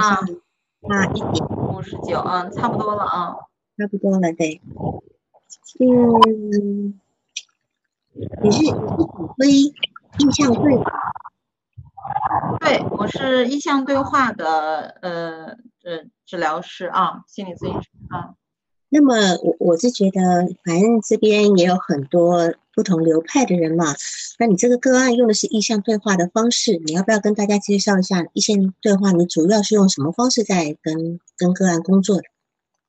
啊，那一点，五十九，嗯，差不多了啊，差不多了，对。嗯，你是你是指挥印象对话？对，我是意向对话的，呃呃，治疗师啊，心理咨询师啊。那么我我是觉得，反正这边也有很多不同流派的人嘛。那你这个个案用的是意向对话的方式，你要不要跟大家介绍一下意向对话？你主要是用什么方式在跟跟个案工作？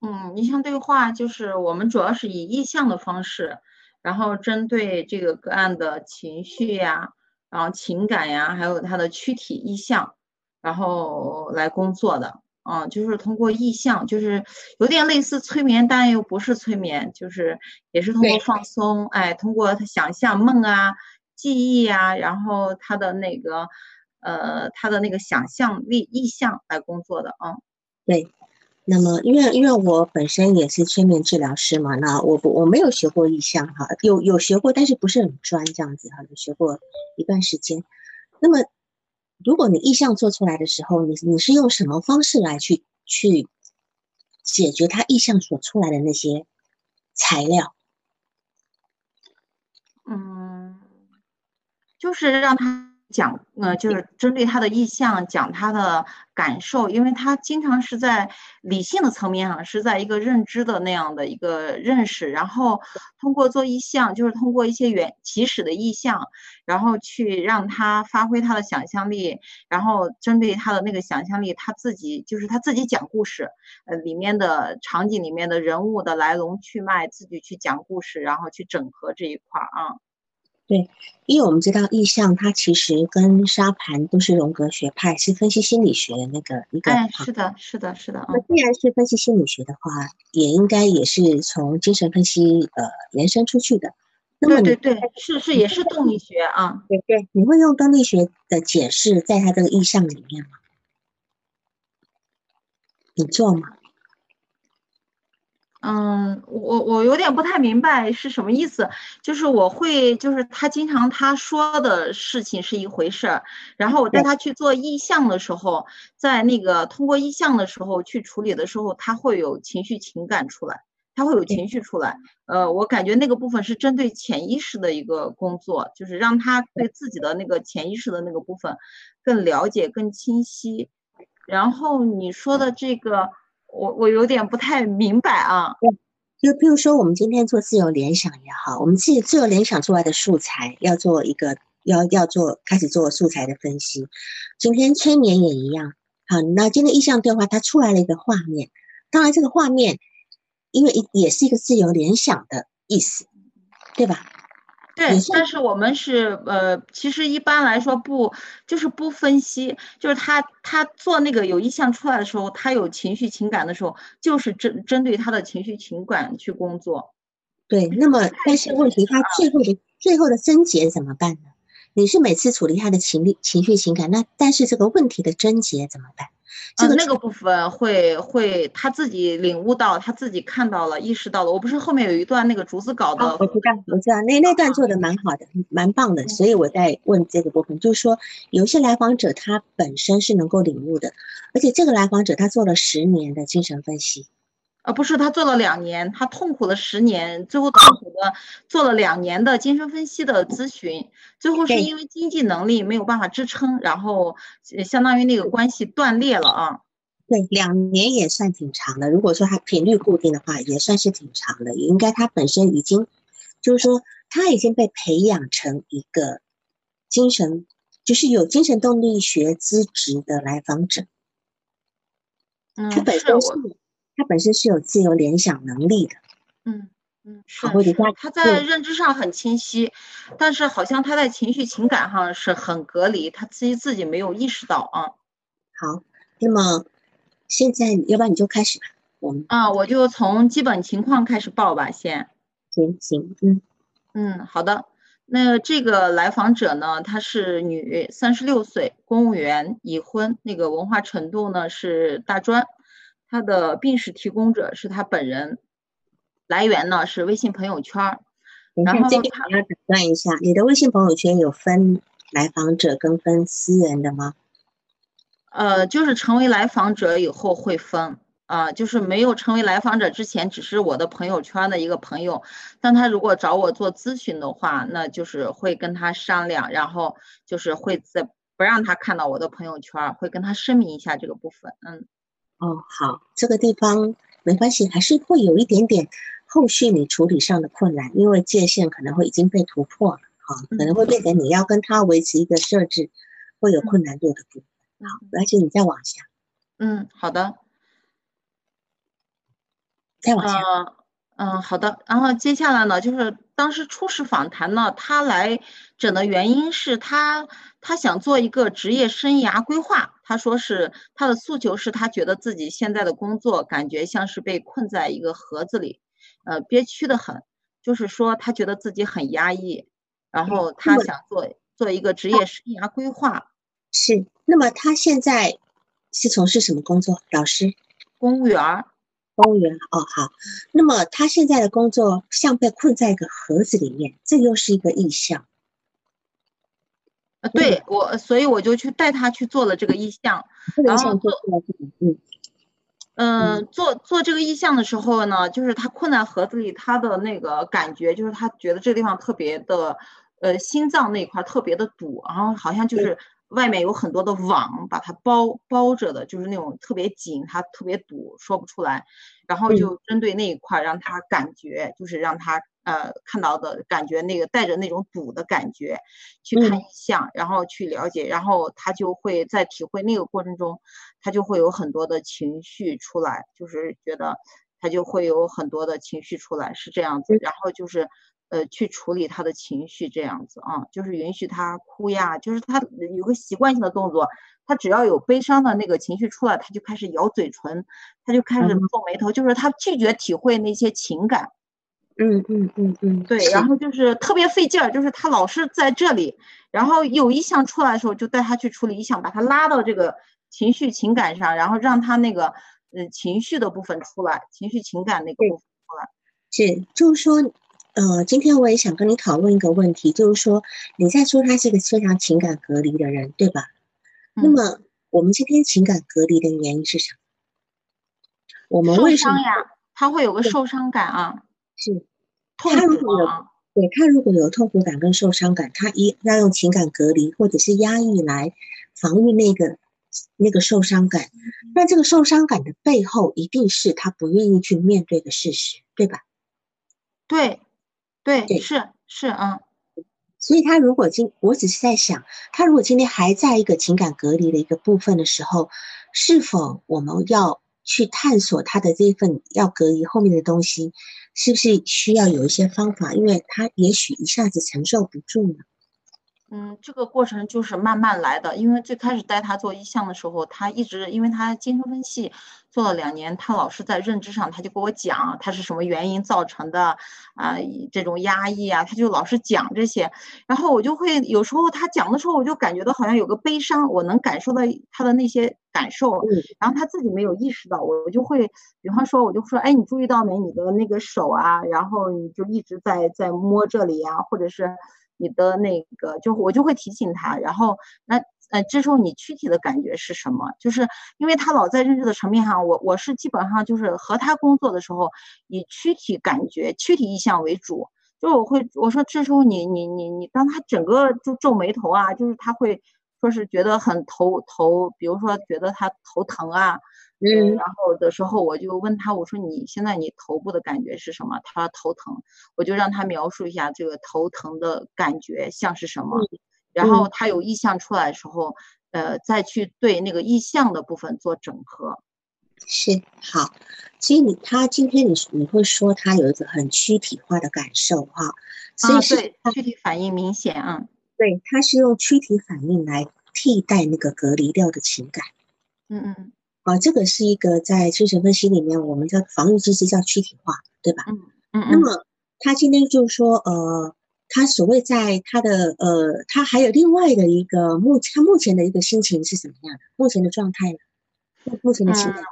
嗯，意向对话就是我们主要是以意向的方式，然后针对这个个案的情绪呀，然后情感呀，还有他的躯体意向，然后来工作的。嗯，就是通过意象，就是有点类似催眠，但又不是催眠，就是也是通过放松，哎，通过他想象梦啊、记忆啊，然后他的那个呃，他的那个想象力、意象来工作的啊。对，那么因为因为我本身也是催眠治疗师嘛，那我不我没有学过意象哈，有有学过，但是不是很专这样子哈，有学过一段时间，那么。如果你意向做出来的时候，你你是用什么方式来去去解决他意向所出来的那些材料？嗯，就是让他。讲，呃，就是针对他的意向讲他的感受，因为他经常是在理性的层面上，是在一个认知的那样的一个认识，然后通过做意向，就是通过一些原起始的意向，然后去让他发挥他的想象力，然后针对他的那个想象力，他自己就是他自己讲故事，呃，里面的场景里面的人物的来龙去脉，自己去讲故事，然后去整合这一块儿啊。对，因为我们知道意象，它其实跟沙盘都是荣格学派，是分析心理学的那个一个。哎，是的，是的，是的。那既然是分析心理学的话，也应该也是从精神分析呃延伸出去的。对对对，是是也是动力学啊。对对，你会用动力学的解释在他这个意象里面吗？你做吗？嗯，我我有点不太明白是什么意思，就是我会，就是他经常他说的事情是一回事儿，然后我带他去做意向的时候，在那个通过意向的时候去处理的时候，他会有情绪情感出来，他会有情绪出来，呃，我感觉那个部分是针对潜意识的一个工作，就是让他对自己的那个潜意识的那个部分更了解、更清晰，然后你说的这个。我我有点不太明白啊，就比如说我们今天做自由联想也好，我们自己自由联想出来的素材要做一个要要做开始做素材的分析，今天催眠也一样，好，那今天意向对话它出来了一个画面，当然这个画面因为也是一个自由联想的意思，对吧？对，但是我们是呃，其实一般来说不就是不分析，就是他他做那个有意向出来的时候，他有情绪情感的时候，就是针针对他的情绪情感去工作。对，那么但是问题他最后的最后的症结怎么办呢？你是每次处理他的情绪情绪情感，那但是这个问题的症结怎么办？这个那个部分会会他自己领悟到，他自己看到了，意识到了。我不是后面有一段那个竹子稿的，我知道，我知道，那那段做的蛮好的，蛮棒的。所以我在问这个部分，就是说，有些来访者他本身是能够领悟的，而且这个来访者他做了十年的精神分析。啊，不是，他做了两年，他痛苦了十年，最后痛苦的做了两年的精神分析的咨询，最后是因为经济能力没有办法支撑，然后相当于那个关系断裂了啊。对，两年也算挺长的。如果说他频率固定的话，也算是挺长的。也应该他本身已经，就是说他已经被培养成一个精神，就是有精神动力学资质的来访者。嗯，他本身是。他本身是有自由联想能力的，嗯嗯，是他在认知上很清晰，但是好像他在情绪情感上是很隔离，他自己自己没有意识到啊。好，那么现在要不然你就开始吧，我们啊，我就从基本情况开始报吧，先。行行，嗯嗯，好的。那这个来访者呢，她是女，三十六岁，公务员，已婚，那个文化程度呢是大专。他的病史提供者是他本人，来源呢是微信朋友圈。然后这边要打断一下，你的微信朋友圈有分来访者跟分私人的吗？呃，就是成为来访者以后会分啊，就是没有成为来访者之前，只是我的朋友圈的一个朋友。但他如果找我做咨询的话，那就是会跟他商量，然后就是会在不让他看到我的朋友圈，会跟他声明一下这个部分。嗯，哦，好，这个地方没关系，还是会有一点点后续你处理上的困难，因为界限可能会已经被突破了，好，可能会变成你要跟他维持一个设置，会有困难度的部分。好，而且你再往下。嗯，好的。再往下。嗯，好的。然后接下来呢，就是当时初始访谈呢，他来诊的原因是他他想做一个职业生涯规划。他说是他的诉求是他觉得自己现在的工作感觉像是被困在一个盒子里，呃，憋屈的很。就是说他觉得自己很压抑，然后他想做做一个职业生涯规划。是，那么他现在是从事什么工作？老师，公务员，公务员。哦，好。那么他现在的工作像被困在一个盒子里面，这又是一个意象。呃，对我，所以我就去带他去做了这个意向，然后做，嗯，嗯，做做这个意向的时候呢，就是他困在盒子里，他的那个感觉就是他觉得这个地方特别的，呃，心脏那块特别的堵，然后好像就是。外面有很多的网把它包包着的，就是那种特别紧，它特别堵，说不出来。然后就针对那一块，让他感觉，就是让他呃看到的感觉，那个带着那种堵的感觉去看意象，然后去了解，然后他就会在体会那个过程中，他就会有很多的情绪出来，就是觉得他就会有很多的情绪出来，是这样子。然后就是。呃，去处理他的情绪，这样子啊，就是允许他哭呀，就是他有个习惯性的动作，他只要有悲伤的那个情绪出来，他就开始咬嘴唇，他就开始皱眉头，就是他拒绝体会那些情感。嗯嗯嗯嗯，对，然后就是特别费劲儿，就是他老是在这里，然后有意向出来的时候，就带他去处理意向，把他拉到这个情绪情感上，然后让他那个嗯情绪的部分出来，情绪情感那个部分出来。是，就是说。呃，今天我也想跟你讨论一个问题，就是说你在说他是一个非常情感隔离的人，对吧？那么我们今天情感隔离的原因是什么？我们为什么呀？他会有个受伤感啊，是痛苦啊。对他如果有痛苦感跟受伤感，他一要用情感隔离或者是压抑来防御那个那个受伤感，那这个受伤感的背后一定是他不愿意去面对的事实，对吧？对。对，是是啊，所以他如果今，我只是在想，他如果今天还在一个情感隔离的一个部分的时候，是否我们要去探索他的这份要隔离后面的东西，是不是需要有一些方法？因为他也许一下子承受不住呢。嗯，这个过程就是慢慢来的。因为最开始带他做意向的时候，他一直因为他精神分析做了两年，他老是在认知上，他就给我讲他是什么原因造成的啊，这种压抑啊，他就老是讲这些。然后我就会有时候他讲的时候，我就感觉到好像有个悲伤，我能感受到他的那些感受。然后他自己没有意识到，我我就会，比方说，我就说，哎，你注意到没？你的那个手啊，然后你就一直在在摸这里啊，或者是。你的那个，就我就会提醒他，然后那呃，这时候你躯体的感觉是什么？就是因为他老在认知的层面上，我我是基本上就是和他工作的时候，以躯体感觉、躯体意向为主。就我会我说这时候你你你你，当他整个就皱眉头啊，就是他会说是觉得很头头，比如说觉得他头疼啊。嗯，然后的时候我就问他，我说你现在你头部的感觉是什么？他说头疼，我就让他描述一下这个头疼的感觉像是什么。然后他有意向出来的时候，呃，再去对那个意向的部分做整合。是好，其实你他今天你你会说他有一个很躯体化的感受哈，所以是躯体反应明显啊。对，他是用躯体反应来替代那个隔离掉的情感。嗯嗯。啊，这个是一个在精神分析里面，我们的防御机制叫躯体化，对吧？嗯嗯。那么他今天就是说，呃，他所谓在他的呃，他还有另外的一个目，他目前的一个心情是什么样的？目前的状态呢？目前的情感。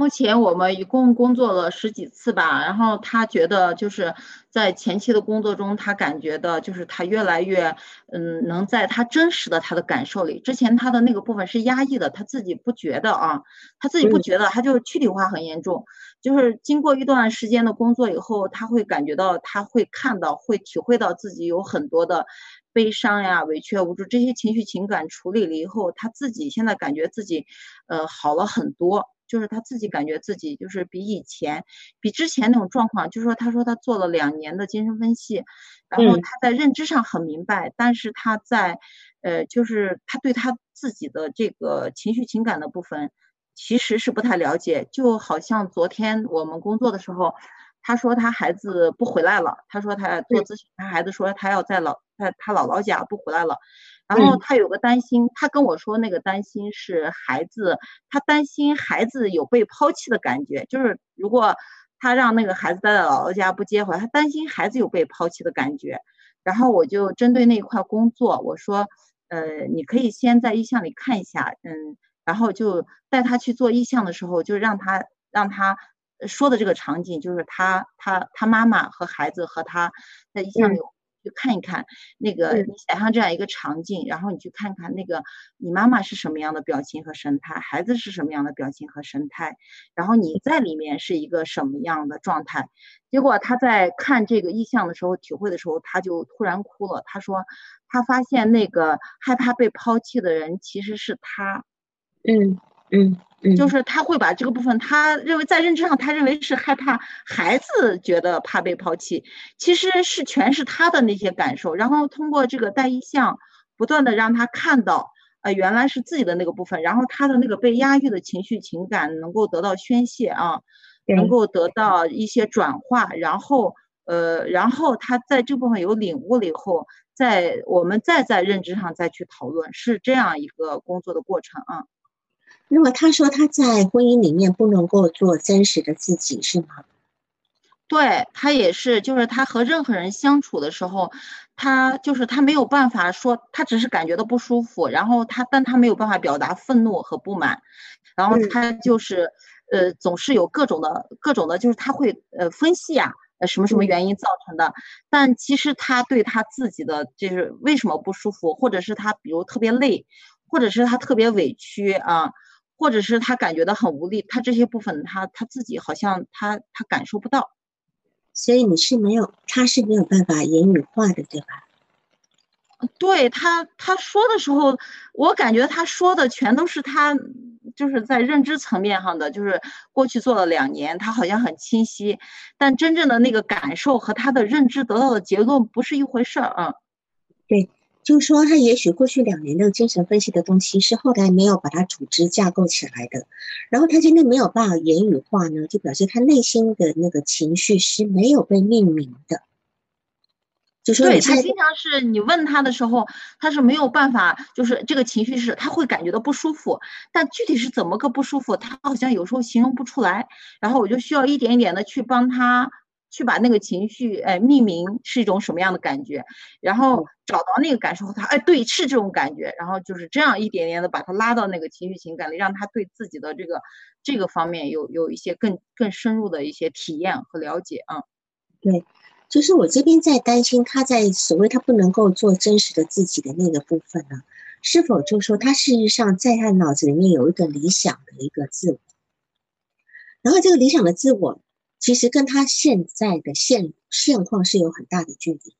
目前我们一共工作了十几次吧，然后他觉得就是在前期的工作中，他感觉的就是他越来越，嗯，能在他真实的他的感受里，之前他的那个部分是压抑的，他自己不觉得啊，他自己不觉得，他就躯体化很严重，就是经过一段时间的工作以后，他会感觉到，他会看到，会体会到自己有很多的悲伤呀、委屈、无助这些情绪情感处理了以后，他自己现在感觉自己，呃，好了很多。就是他自己感觉自己就是比以前，比之前那种状况，就是说，他说他做了两年的精神分析，然后他在认知上很明白，但是他在，呃，就是他对他自己的这个情绪情感的部分，其实是不太了解。就好像昨天我们工作的时候，他说他孩子不回来了，他说他做咨询，他孩子说他要在老在他姥姥家不回来了。然后他有个担心，他跟我说那个担心是孩子，他担心孩子有被抛弃的感觉，就是如果他让那个孩子待在姥姥家不接回来，他担心孩子有被抛弃的感觉。然后我就针对那一块工作，我说，呃，你可以先在意向里看一下，嗯，然后就带他去做意向的时候，就让他让他说的这个场景，就是他他他妈妈和孩子和他在意向里。去看一看那个，你想象这样一个场景，然后你去看看那个你妈妈是什么样的表情和神态，孩子是什么样的表情和神态，然后你在里面是一个什么样的状态。结果他在看这个意象的时候，体会的时候，他就突然哭了。他说，他发现那个害怕被抛弃的人其实是他。嗯嗯。就是他会把这个部分，他认为在认知上，他认为是害怕孩子觉得怕被抛弃，其实是全是他的那些感受，然后通过这个带意象，不断的让他看到，呃，原来是自己的那个部分，然后他的那个被压抑的情绪情感能够得到宣泄啊，能够得到一些转化，然后，呃，然后他在这部分有领悟了以后，在我们再在认知上再去讨论，是这样一个工作的过程啊。那么他说他在婚姻里面不能够做真实的自己，是吗？对他也是，就是他和任何人相处的时候，他就是他没有办法说，他只是感觉到不舒服，然后他但他没有办法表达愤怒和不满，然后他就是呃总是有各种的各种的，就是他会呃分析啊，呃什么什么原因造成的，但其实他对他自己的就是为什么不舒服，或者是他比如特别累，或者是他特别委屈啊。或者是他感觉到很无力，他这些部分他他自己好像他他感受不到，所以你是没有，他是没有办法言语化的，对吧？对他他说的时候，我感觉他说的全都是他就是在认知层面上的，就是过去做了两年，他好像很清晰，但真正的那个感受和他的认知得到的结论不是一回事儿啊。对。就是说，他也许过去两年的精神分析的东西是后来没有把它组织架构起来的，然后他今天没有办法言语化呢，就表示他内心的那个情绪是没有被命名的。就说对他经常是你问他的时候，他是没有办法，就是这个情绪是他会感觉到不舒服，但具体是怎么个不舒服，他好像有时候形容不出来，然后我就需要一点一点的去帮他。去把那个情绪，哎，命名是一种什么样的感觉，然后找到那个感受，他，哎，对，是这种感觉，然后就是这样一点点的把他拉到那个情绪情感里，让他对自己的这个这个方面有有一些更更深入的一些体验和了解啊。对，就是我这边在担心他在所谓他不能够做真实的自己的那个部分呢，是否就说他事实上在他脑子里面有一个理想的一个自我，然后这个理想的自我。其实跟他现在的现现况是有很大的距离的，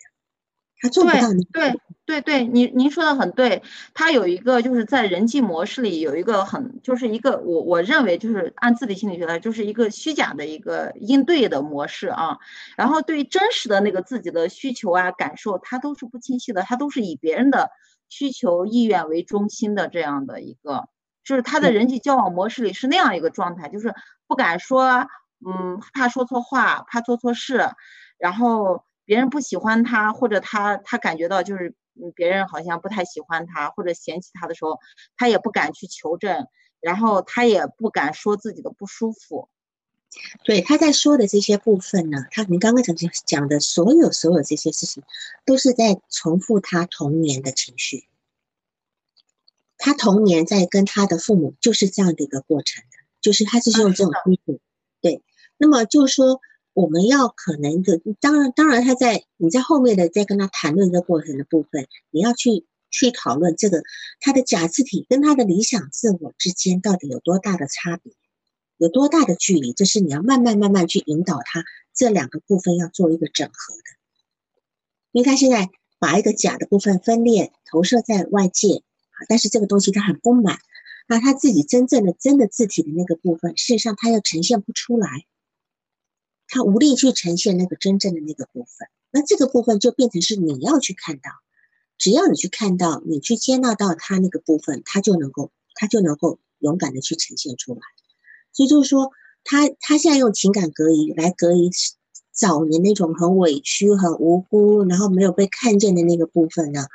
他做不到。对对对，您您说的很对。他有一个就是在人际模式里有一个很就是一个我我认为就是按自体心理学来，就是一个虚假的一个应对的模式啊。然后对于真实的那个自己的需求啊感受，他都是不清晰的，他都是以别人的需求意愿为中心的这样的一个，就是他的人际交往模式里是那样一个状态，就是不敢说。嗯，怕说错话，怕做错事，然后别人不喜欢他，或者他他感觉到就是别人好像不太喜欢他或者嫌弃他的时候，他也不敢去求证，然后他也不敢说自己的不舒服。对，他在说的这些部分呢，他您刚刚讲讲讲的所有所有这些事情，都是在重复他童年的情绪。他童年在跟他的父母就是这样的一个过程。就是他是用这种基础，对。那么就是说，我们要可能的，当然，当然他在你在后面的在跟他谈论这过程的部分，你要去去讨论这个他的假字体跟他的理想自我之间到底有多大的差别，有多大的距离，这是你要慢慢慢慢去引导他这两个部分要做一个整合的，因为他现在把一个假的部分分裂投射在外界。但是这个东西他很不满，那他自己真正的真的字体的那个部分，事实上他又呈现不出来，他无力去呈现那个真正的那个部分。那这个部分就变成是你要去看到，只要你去看到，你去接纳到他那个部分，他就能够他就能够勇敢的去呈现出来。所以就是说，他他现在用情感隔离来隔离早年那种很委屈、很无辜，然后没有被看见的那个部分呢？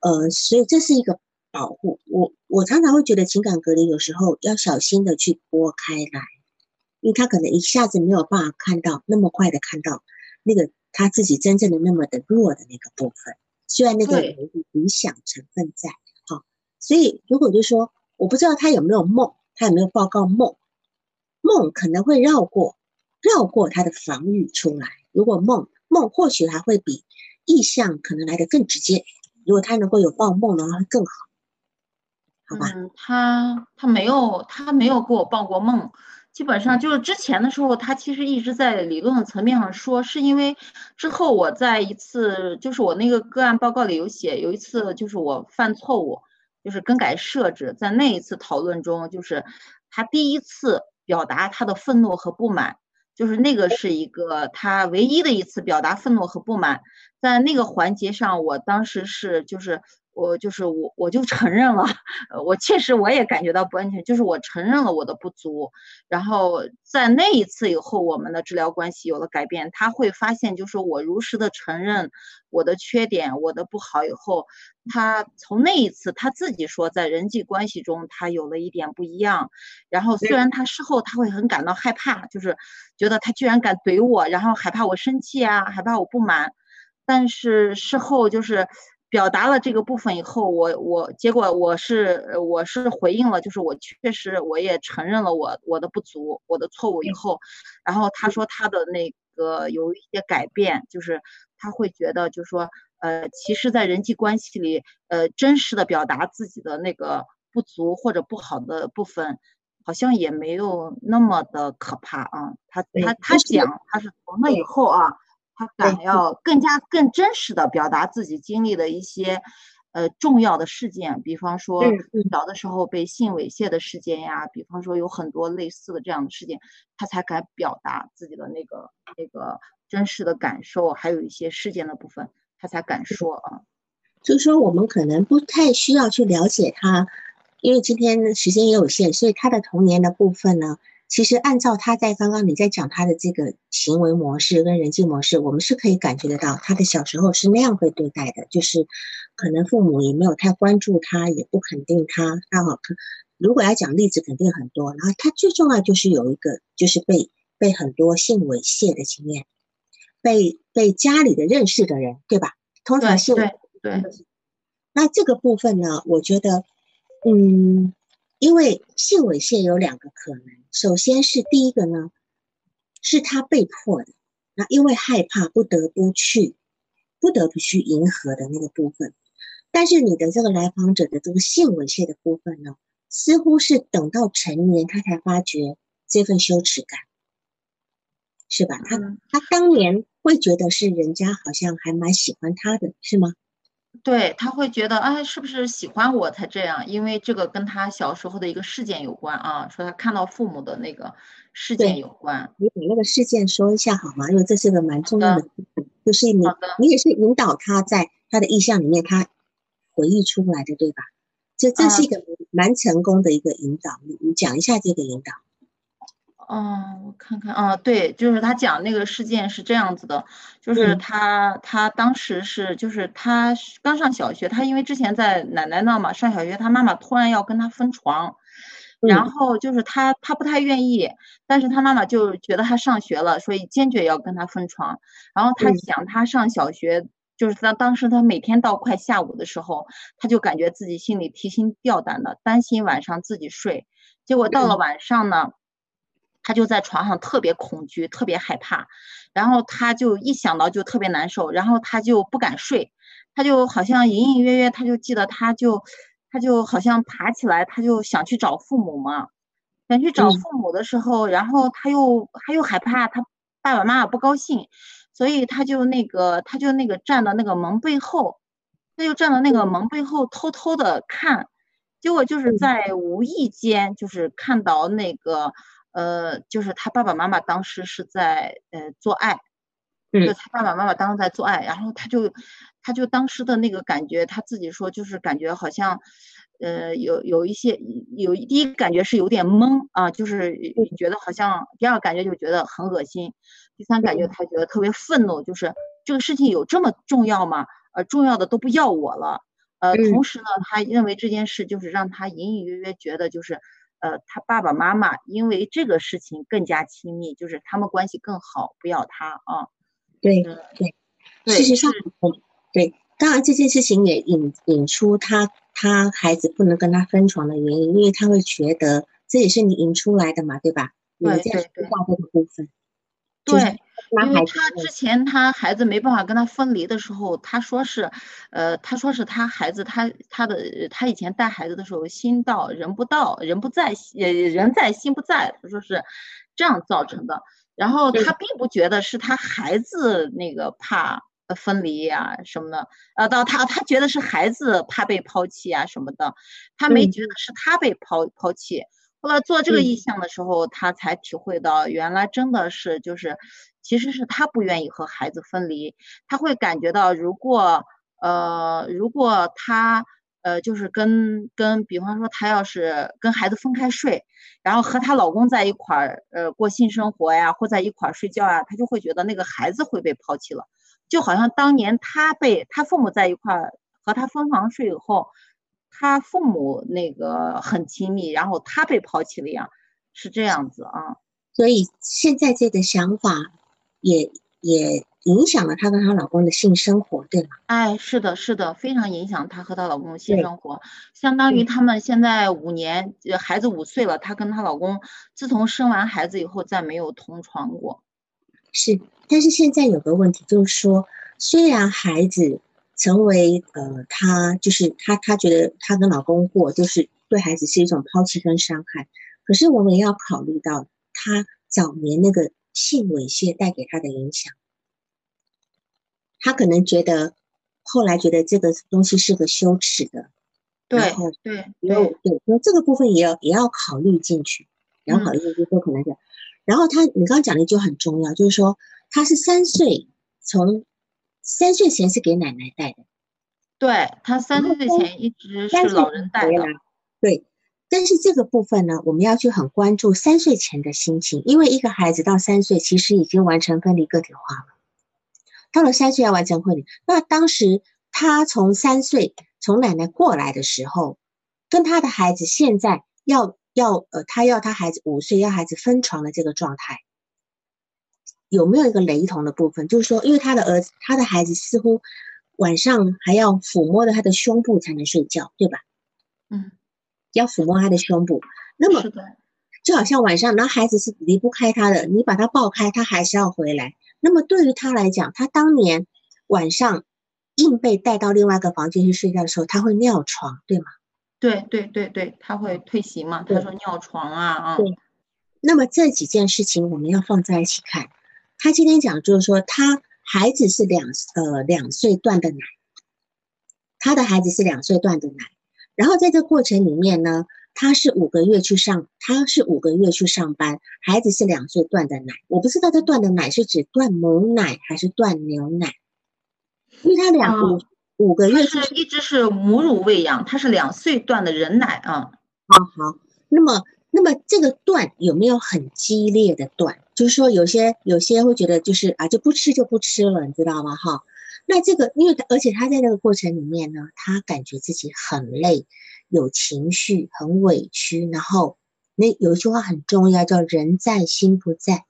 呃，所以这是一个。保护我，我常常会觉得情感隔离有时候要小心的去拨开来，因为他可能一下子没有办法看到那么快的看到那个他自己真正的那么的弱的那个部分，虽然那个有理想成分在，好，所以如果就说我不知道他有没有梦，他有没有报告梦，梦可能会绕过绕过他的防御出来，如果梦梦或许还会比意向可能来的更直接，如果他能够有报梦的话会更好。嗯，他他没有他没有给我报过梦，基本上就是之前的时候，他其实一直在理论层面上说，是因为之后我在一次就是我那个个案报告里有写，有一次就是我犯错误，就是更改设置，在那一次讨论中，就是他第一次表达他的愤怒和不满，就是那个是一个他唯一的一次表达愤怒和不满，在那个环节上，我当时是就是。我就是我，我就承认了，我确实我也感觉到不安全，就是我承认了我的不足，然后在那一次以后，我们的治疗关系有了改变。他会发现，就是我如实的承认我的缺点，我的不好以后，他从那一次他自己说，在人际关系中他有了一点不一样。然后虽然他事后他会很感到害怕，就是觉得他居然敢怼我，然后害怕我生气啊，害怕我不满，但是事后就是。表达了这个部分以后，我我结果我是我是回应了，就是我确实我也承认了我我的不足，我的错误以后，然后他说他的那个有一些改变，就是他会觉得就是说呃，其实，在人际关系里，呃，真实的表达自己的那个不足或者不好的部分，好像也没有那么的可怕啊。他他他讲他是从那以后啊。他敢要更加更真实的表达自己经历的一些，呃，重要的事件，比方说小的时候被性猥亵的事件呀，比方说有很多类似的这样的事件，他才敢表达自己的那个那个真实的感受，还有一些事件的部分，他才敢说啊。就是说，我们可能不太需要去了解他，因为今天时间也有限，所以他的童年的部分呢。其实按照他在刚刚你在讲他的这个行为模式跟人际模式，我们是可以感觉得到他的小时候是那样被对待的，就是可能父母也没有太关注他，也不肯定他。那好，如果要讲例子，肯定很多。然后他最重要就是有一个，就是被被很多性猥亵的经验，被被家里的认识的人，对吧？通常性对对。那这个部分呢，我觉得，嗯。因为性猥亵有两个可能，首先是第一个呢，是他被迫的，那因为害怕不得不去，不得不去迎合的那个部分。但是你的这个来访者的这个性猥亵的部分呢，似乎是等到成年他才发觉这份羞耻感，是吧？他他当年会觉得是人家好像还蛮喜欢他的，是吗？对他会觉得，哎，是不是喜欢我才这样？因为这个跟他小时候的一个事件有关啊，说他看到父母的那个事件有关。你把那个事件说一下好吗？因为这是个蛮重要的，就是你你也是引导他在他的意象里面，他回忆出来的，对吧？这这是一个蛮成功的一个引导，你你讲一下这个引导。哦，我看看啊，对，就是他讲那个事件是这样子的，就是他他当时是就是他刚上小学，他因为之前在奶奶那嘛上小学，他妈妈突然要跟他分床，然后就是他他不太愿意，但是他妈妈就觉得他上学了，所以坚决要跟他分床，然后他想他上小学，就是他当时他每天到快下午的时候，他就感觉自己心里提心吊胆的，担心晚上自己睡，结果到了晚上呢。他就在床上特别恐惧，特别害怕，然后他就一想到就特别难受，然后他就不敢睡，他就好像隐隐约约他就记得他就他就好像爬起来，他就想去找父母嘛，想去找父母的时候，然后他又他又害怕他爸爸妈妈不高兴，所以他就那个他就那个站到那个门背后，他就站到那个门背后偷偷的看，结果就是在无意间就是看到那个。呃，就是他爸爸妈妈当时是在呃做爱，就他爸爸妈妈当时在做爱，然后他就他就当时的那个感觉，他自己说就是感觉好像，呃有有一些有第一感觉是有点懵啊，就是觉得好像第二感觉就觉得很恶心，第三感觉他觉得特别愤怒，就是这个事情有这么重要吗？呃，重要的都不要我了，呃，同时呢，他认为这件事就是让他隐隐约约觉得就是。呃，他爸爸妈妈因为这个事情更加亲密，就是他们关系更好，不要他啊。对对，事实上，对，当然这件事情也引引出他他孩子不能跟他分床的原因，因为他会觉得这也是你引出来的嘛，对吧？对对对，这个部分。对，因为他之前他孩子没办法跟他分离的时候，他说是，呃，他说是他孩子他他的他以前带孩子的时候心到人不到，人不在呃人在心不在，他说是这样造成的。然后他并不觉得是他孩子那个怕分离呀什么的，呃，到他他觉得是孩子怕被抛弃啊什么的，他没觉得是他被抛抛弃。后来做这个意向的时候，他才体会到，原来真的是就是，其实是他不愿意和孩子分离。他会感觉到，如果呃，如果他呃，就是跟跟，比方说他要是跟孩子分开睡，然后和她老公在一块儿呃过性生活呀，或在一块儿睡觉呀，他就会觉得那个孩子会被抛弃了，就好像当年他被他父母在一块儿和他分房睡以后。他父母那个很亲密，然后他被抛弃了一样，是这样子啊。所以现在这个想法也也影响了她跟她老公的性生活，对吗？哎，是的，是的，非常影响她和她老公的性生活。相当于他们现在五年，孩子五岁了，她跟她老公自从生完孩子以后再没有同床过。是，但是现在有个问题就是说，虽然孩子。成为呃，她就是她，她觉得她跟老公过，就是对孩子是一种抛弃跟伤害。可是我们也要考虑到她早年那个性猥亵带给他的影响。他可能觉得后来觉得这个东西是个羞耻的，对对对对，那这个部分也要也要考虑进去，也要考虑进去，不可能的。然后他，你刚刚讲的就很重要，就是说他是三岁从。三岁前是给奶奶带的，对他三岁前一直是老人带的，对。但是这个部分呢，我们要去很关注三岁前的心情，因为一个孩子到三岁其实已经完成分离个体化了，到了三岁要完成分离。那当时他从三岁从奶奶过来的时候，跟他的孩子现在要要呃，他要他孩子五岁要孩子分床的这个状态。有没有一个雷同的部分？就是说，因为他的儿子，他的孩子似乎晚上还要抚摸着他的胸部才能睡觉，对吧？嗯，要抚摸他的胸部。那么，就好像晚上，那孩子是离不开他的，你把他抱开，他还是要回来。那么对于他来讲，他当年晚上硬被带到另外一个房间去睡觉的时候，他会尿床，对吗？对对对对，他会退行嘛？他说尿床啊啊。对。那么这几件事情我们要放在一起看。他今天讲就是说，他孩子是两呃两岁断的奶，他的孩子是两岁断的奶，然后在这过程里面呢，他是五个月去上，他是五个月去上班，孩子是两岁断的奶，我不知道他断的奶是指断母奶还是断牛奶，因为他两五五个月是一直是母乳喂养，他是两岁断的人奶啊。好好，那么那么这个断有没有很激烈的断？就是说，有些有些会觉得，就是啊，就不吃就不吃了，你知道吗？哈，那这个，因为而且他在那个过程里面呢，他感觉自己很累，有情绪，很委屈。然后那有一句话很重要，叫“人在心不在”。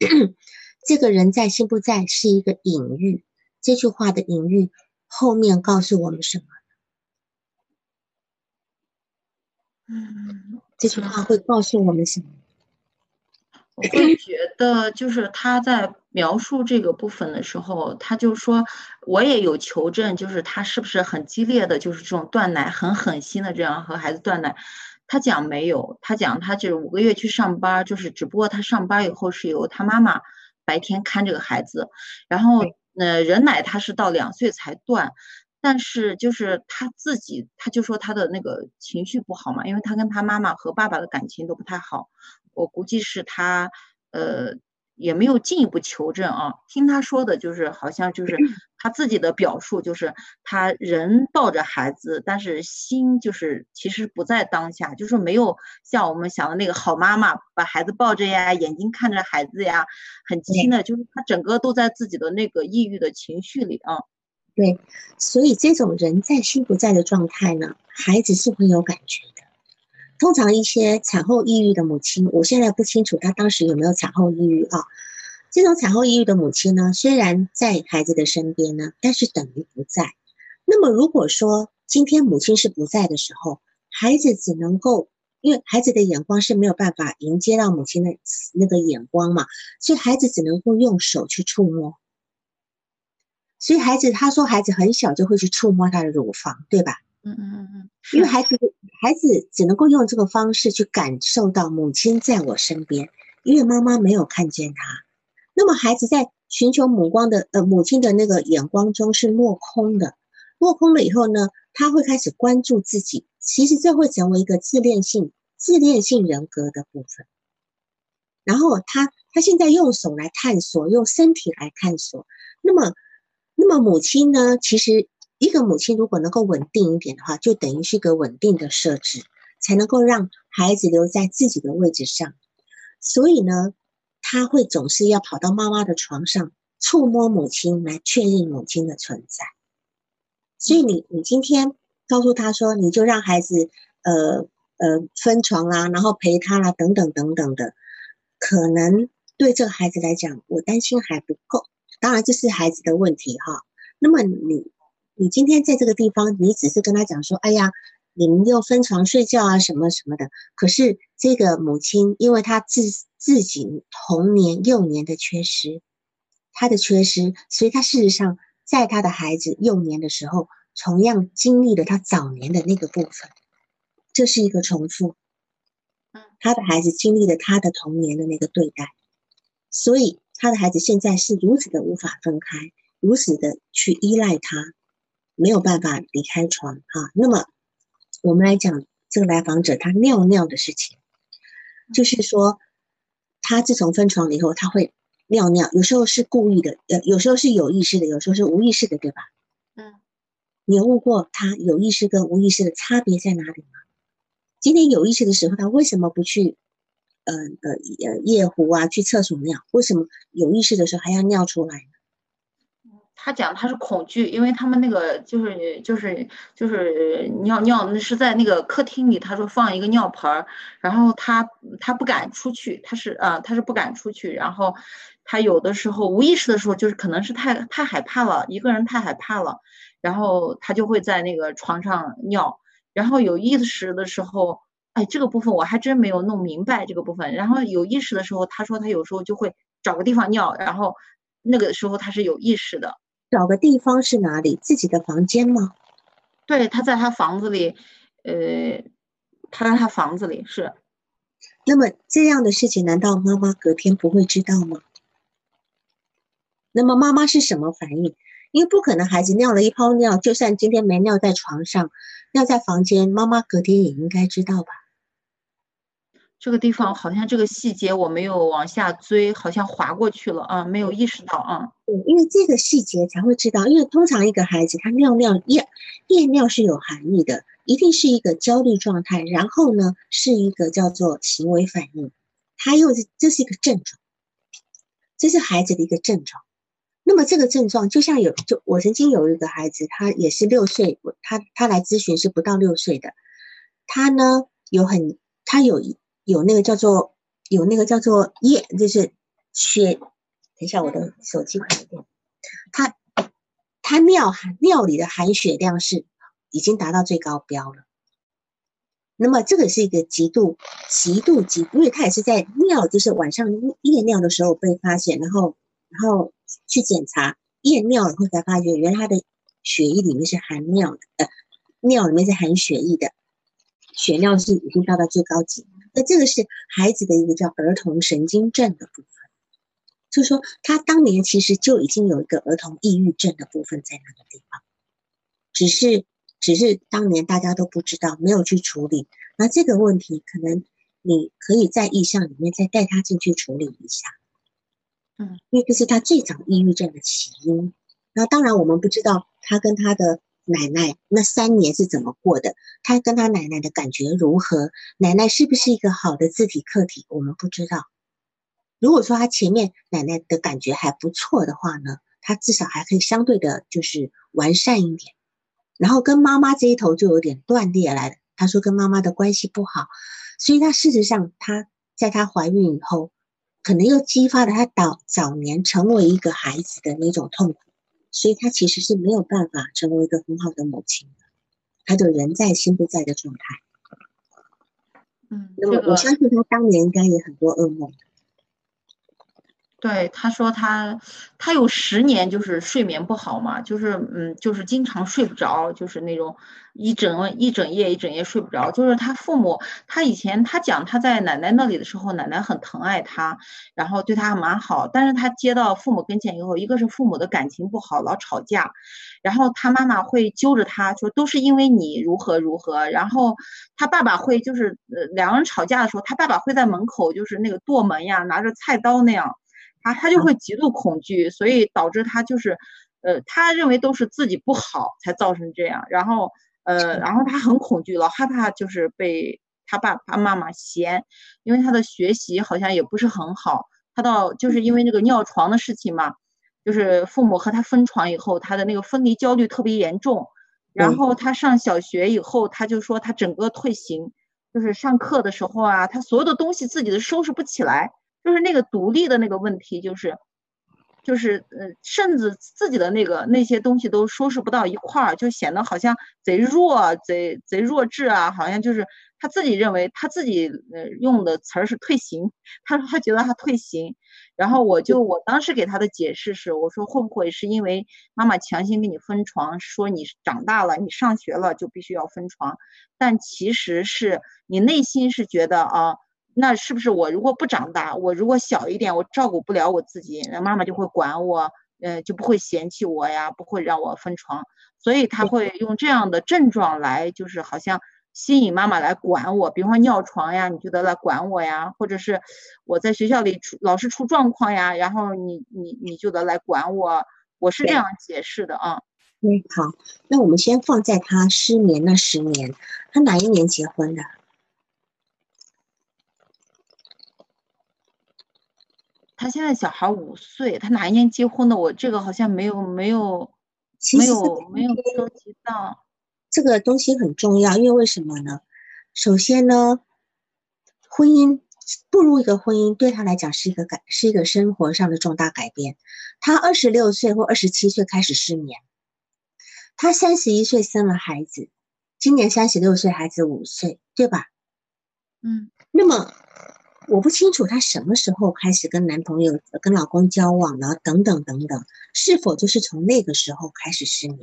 这个人在心不在是一个隐喻。这句话的隐喻后面告诉我们什么？嗯，这句话会告诉我们什么？我会 觉得，就是他在描述这个部分的时候，他就说，我也有求证，就是他是不是很激烈的，就是这种断奶，很狠心的这样和孩子断奶。他讲没有，他讲他就是五个月去上班，就是只不过他上班以后是由他妈妈白天看这个孩子，然后呃人奶他是到两岁才断。但是就是他自己，他就说他的那个情绪不好嘛，因为他跟他妈妈和爸爸的感情都不太好。我估计是他，呃，也没有进一步求证啊。听他说的，就是好像就是 他自己的表述，就是他人抱着孩子，但是心就是其实不在当下，就是没有像我们想的那个好妈妈把孩子抱着呀，眼睛看着孩子呀，很亲的，就是他整个都在自己的那个抑郁的情绪里啊。对，所以这种人在心不在的状态呢，孩子是会有感觉的。通常一些产后抑郁的母亲，我现在不清楚她当时有没有产后抑郁啊。这种产后抑郁的母亲呢，虽然在孩子的身边呢，但是等于不在。那么如果说今天母亲是不在的时候，孩子只能够，因为孩子的眼光是没有办法迎接到母亲的那个眼光嘛，所以孩子只能够用手去触摸。所以孩子他说孩子很小就会去触摸他的乳房，对吧？嗯嗯嗯嗯。因为孩子孩子只能够用这个方式去感受到母亲在我身边，因为妈妈没有看见他。那么孩子在寻求母光的呃母亲的那个眼光中是落空的，落空了以后呢，他会开始关注自己。其实这会成为一个自恋性自恋性人格的部分。然后他他现在用手来探索，用身体来探索，那么。那么母亲呢？其实一个母亲如果能够稳定一点的话，就等于是一个稳定的设置，才能够让孩子留在自己的位置上。所以呢，他会总是要跑到妈妈的床上，触摸母亲来确认母亲的存在。所以你你今天告诉他说，你就让孩子呃呃分床啦，然后陪他啦，等等等等的，可能对这个孩子来讲，我担心还不够。当然，这是孩子的问题哈。那么你，你今天在这个地方，你只是跟他讲说：“哎呀，你们又分床睡觉啊，什么什么的。”可是这个母亲，因为她自自己童年幼年的缺失，她的缺失，所以她事实上在她的孩子幼年的时候，同样经历了她早年的那个部分，这是一个重复。嗯，他的孩子经历了他的童年的那个对待，所以。他的孩子现在是如此的无法分开，如此的去依赖他，没有办法离开床哈。那么，我们来讲这个来访者他尿尿的事情，就是说，他自从分床了以后，他会尿尿，有时候是故意的，呃，有时候是有意识的，有时候是无意识的，对吧？嗯，你问过他有意识跟无意识的差别在哪里吗？今天有意识的时候，他为什么不去？呃呃呃，夜壶啊，去厕所尿，为什么有意识的时候还要尿出来呢？他讲他是恐惧，因为他们那个就是就是就是尿尿，那是在那个客厅里，他说放一个尿盆儿，然后他他不敢出去，他是啊，他是不敢出去，然后他有的时候无意识的时候，就是可能是太太害怕了，一个人太害怕了，然后他就会在那个床上尿，然后有意识的时候。哎，这个部分我还真没有弄明白这个部分。然后有意识的时候，他说他有时候就会找个地方尿，然后那个时候他是有意识的。找个地方是哪里？自己的房间吗？对，他在他房子里，呃，他在他房子里是。那么这样的事情，难道妈妈隔天不会知道吗？那么妈妈是什么反应？因为不可能，孩子尿了一泡尿，就算今天没尿在床上，尿在房间，妈妈隔天也应该知道吧？这个地方好像这个细节我没有往下追，好像划过去了啊，没有意识到啊。对，因为这个细节才会知道，因为通常一个孩子他尿尿夜夜尿是有含义的，一定是一个焦虑状态，然后呢是一个叫做行为反应，他又是这是一个症状，这是孩子的一个症状。那么这个症状就像有，就我曾经有一个孩子，他也是六岁，他他来咨询是不到六岁的，他呢有很他有一。有那个叫做有那个叫做液，就是血。等一下，我的手机快一点。他他尿含尿里的含血量是已经达到最高标了。那么这个是一个极度、极度、极，因为他也是在尿，就是晚上夜尿的时候被发现，然后，然后去检查验尿以后才发觉，原来他的血液里面是含尿的，呃，尿里面是含血液的，血尿是已经达到最高级。那这个是孩子的一个叫儿童神经症的部分，就是说他当年其实就已经有一个儿童抑郁症的部分在那个地方，只是。只是当年大家都不知道，没有去处理。那这个问题，可能你可以在意向里面再带他进去处理一下。嗯，因为这是他最早抑郁症的起因。那当然，我们不知道他跟他的奶奶那三年是怎么过的，他跟他奶奶的感觉如何，奶奶是不是一个好的自体客体，我们不知道。如果说他前面奶奶的感觉还不错的话呢，他至少还可以相对的，就是完善一点。然后跟妈妈这一头就有点断裂来了。他说跟妈妈的关系不好，所以他事实上他在她怀孕以后，可能又激发了他早早年成为一个孩子的那种痛苦，所以他其实是没有办法成为一个很好的母亲的，他就人在心不在的状态。嗯，那么我相信他当年应该也很多噩梦。对，他说他他有十年就是睡眠不好嘛，就是嗯，就是经常睡不着，就是那种一整一整夜一整夜睡不着。就是他父母，他以前他讲他在奶奶那里的时候，奶奶很疼爱他，然后对他还蛮好。但是他接到父母跟前以后，一个是父母的感情不好，老吵架，然后他妈妈会揪着他说都是因为你如何如何，然后他爸爸会就是呃两个人吵架的时候，他爸爸会在门口就是那个剁门呀，拿着菜刀那样。他他就会极度恐惧，所以导致他就是，呃，他认为都是自己不好才造成这样，然后，呃，然后他很恐惧老，害怕就是被他爸爸妈妈嫌，因为他的学习好像也不是很好，他到就是因为那个尿床的事情嘛，就是父母和他分床以后，他的那个分离焦虑特别严重，然后他上小学以后，他就说他整个退行，就是上课的时候啊，他所有的东西自己都收拾不起来。就是那个独立的那个问题，就是，就是呃，甚至自己的那个那些东西都收拾不到一块儿，就显得好像贼弱、贼贼弱智啊，好像就是他自己认为他自己呃用的词儿是退行，他说他觉得他退行，然后我就我当时给他的解释是，我说会不会是因为妈妈强行给你分床，说你长大了，你上学了就必须要分床，但其实是你内心是觉得啊。那是不是我如果不长大，我如果小一点，我照顾不了我自己，那妈妈就会管我，呃，就不会嫌弃我呀，不会让我分床，所以他会用这样的症状来，就是好像吸引妈妈来管我，比方说尿床呀，你就得来管我呀，或者是我在学校里出老是出状况呀，然后你你你就得来管我，我是这样解释的啊。嗯，好，那我们先放在他失眠那十年，他哪一年结婚的？他现在小孩五岁，他哪一年结婚的？我这个好像没有没有没有没有收集到。这个东西很重要，因为为什么呢？首先呢，婚姻步入一个婚姻对他来讲是一个改，是一个生活上的重大改变。他二十六岁或二十七岁开始失眠，他三十一岁生了孩子，今年三十六岁，孩子五岁，对吧？嗯，那么。我不清楚她什么时候开始跟男朋友、跟老公交往了？等等等等，是否就是从那个时候开始失眠？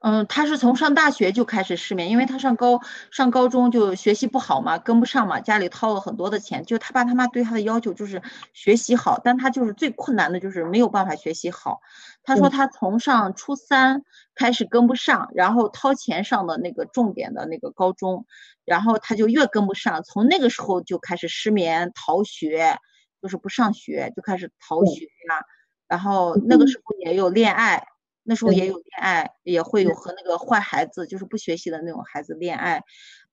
嗯，她是从上大学就开始失眠，因为她上高上高中就学习不好嘛，跟不上嘛，家里掏了很多的钱，就她爸她妈对她的要求就是学习好，但她就是最困难的就是没有办法学习好。他说他从上初三开始跟不上，然后掏钱上的那个重点的那个高中，然后他就越跟不上，从那个时候就开始失眠、逃学，就是不上学就开始逃学呀，然后那个时候也有恋爱。那时候也有恋爱，也会有和那个坏孩子，就是不学习的那种孩子恋爱，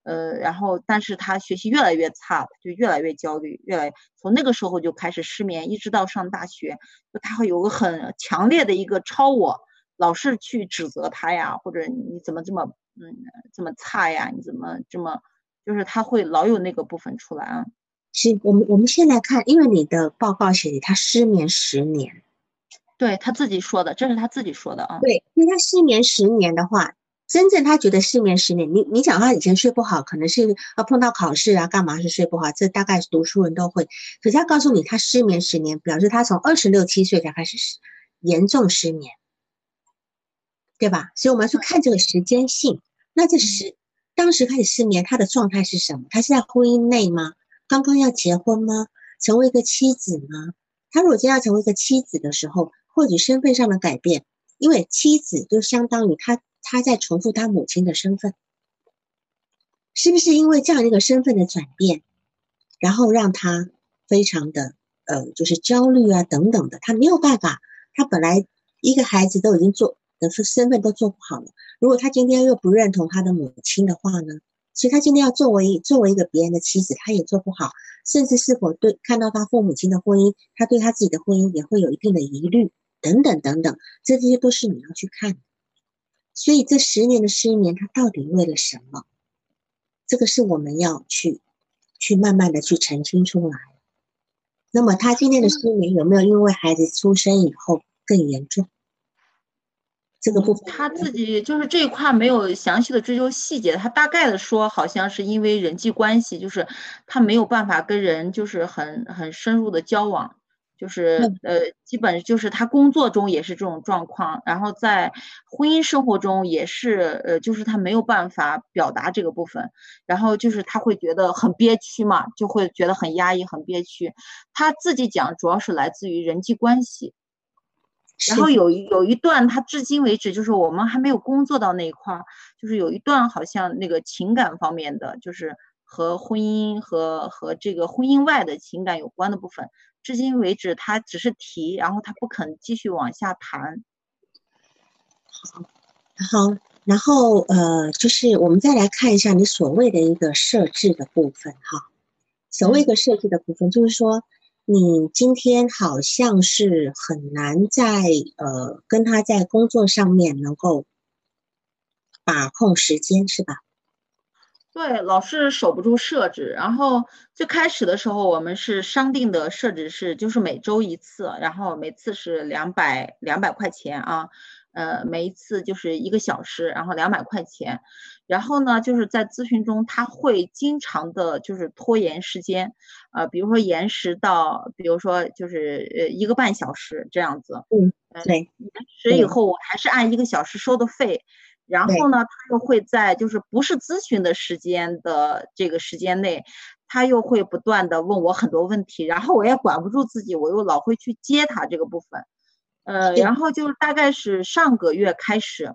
呃，然后但是他学习越来越差，就越来越焦虑，越来从那个时候就开始失眠，一直到上大学，就他会有个很强烈的一个超我，老是去指责他呀，或者你怎么这么嗯这么差呀，你怎么这么，就是他会老有那个部分出来啊。是我们我们先来看，因为你的报告写的他失眠十年。对他自己说的，这是他自己说的啊。对，因为他失眠十年的话，真正他觉得失眠失眠，你你讲他以前睡不好，可能是啊碰到考试啊干嘛是睡不好，这大概读书人都会。可是他告诉你他失眠十年，表示他从二十六七岁才开始失严重失眠，对吧？所以我们要去看这个时间性。那这时当时开始失眠，他的状态是什么？他是在婚姻内吗？刚刚要结婚吗？成为一个妻子吗？他如果真要成为一个妻子的时候，或许身份上的改变，因为妻子就相当于他。他在重复他母亲的身份，是不是因为这样一个身份的转变，然后让他非常的呃，就是焦虑啊等等的，他没有办法。他本来一个孩子都已经做的身份都做不好了，如果他今天又不认同他的母亲的话呢？所以他今天要作为作为一个别人的妻子，他也做不好，甚至是否对看到他父母亲的婚姻，他对他自己的婚姻也会有一定的疑虑等等等等，这这些都是你要去看。所以这十年的失眠，他到底为了什么？这个是我们要去去慢慢的去澄清出来。那么他今天的失眠有没有因为孩子出生以后更严重？这个部分他自己就是这一块没有详细的追究细节，他大概的说好像是因为人际关系，就是他没有办法跟人就是很很深入的交往。就是呃，基本就是他工作中也是这种状况，然后在婚姻生活中也是呃，就是他没有办法表达这个部分，然后就是他会觉得很憋屈嘛，就会觉得很压抑、很憋屈。他自己讲主要是来自于人际关系，然后有有一段他至今为止就是我们还没有工作到那一块儿，就是有一段好像那个情感方面的，就是和婚姻和和这个婚姻外的情感有关的部分。至今为止，他只是提，然后他不肯继续往下谈。好，好，然后呃，就是我们再来看一下你所谓的一个设置的部分哈。所谓一个设置的部分，就是说你今天好像是很难在呃跟他在工作上面能够把控时间，是吧？对，老是守不住设置。然后最开始的时候，我们是商定的设置是，就是每周一次，然后每次是两百两百块钱啊，呃，每一次就是一个小时，然后两百块钱。然后呢，就是在咨询中，他会经常的，就是拖延时间，呃，比如说延时到，比如说就是呃一个半小时这样子。嗯，对，延时以后，我还是按一个小时收的费。然后呢，他又会在就是不是咨询的时间的这个时间内，他又会不断的问我很多问题，然后我也管不住自己，我又老会去接他这个部分，呃，然后就大概是上个月开始，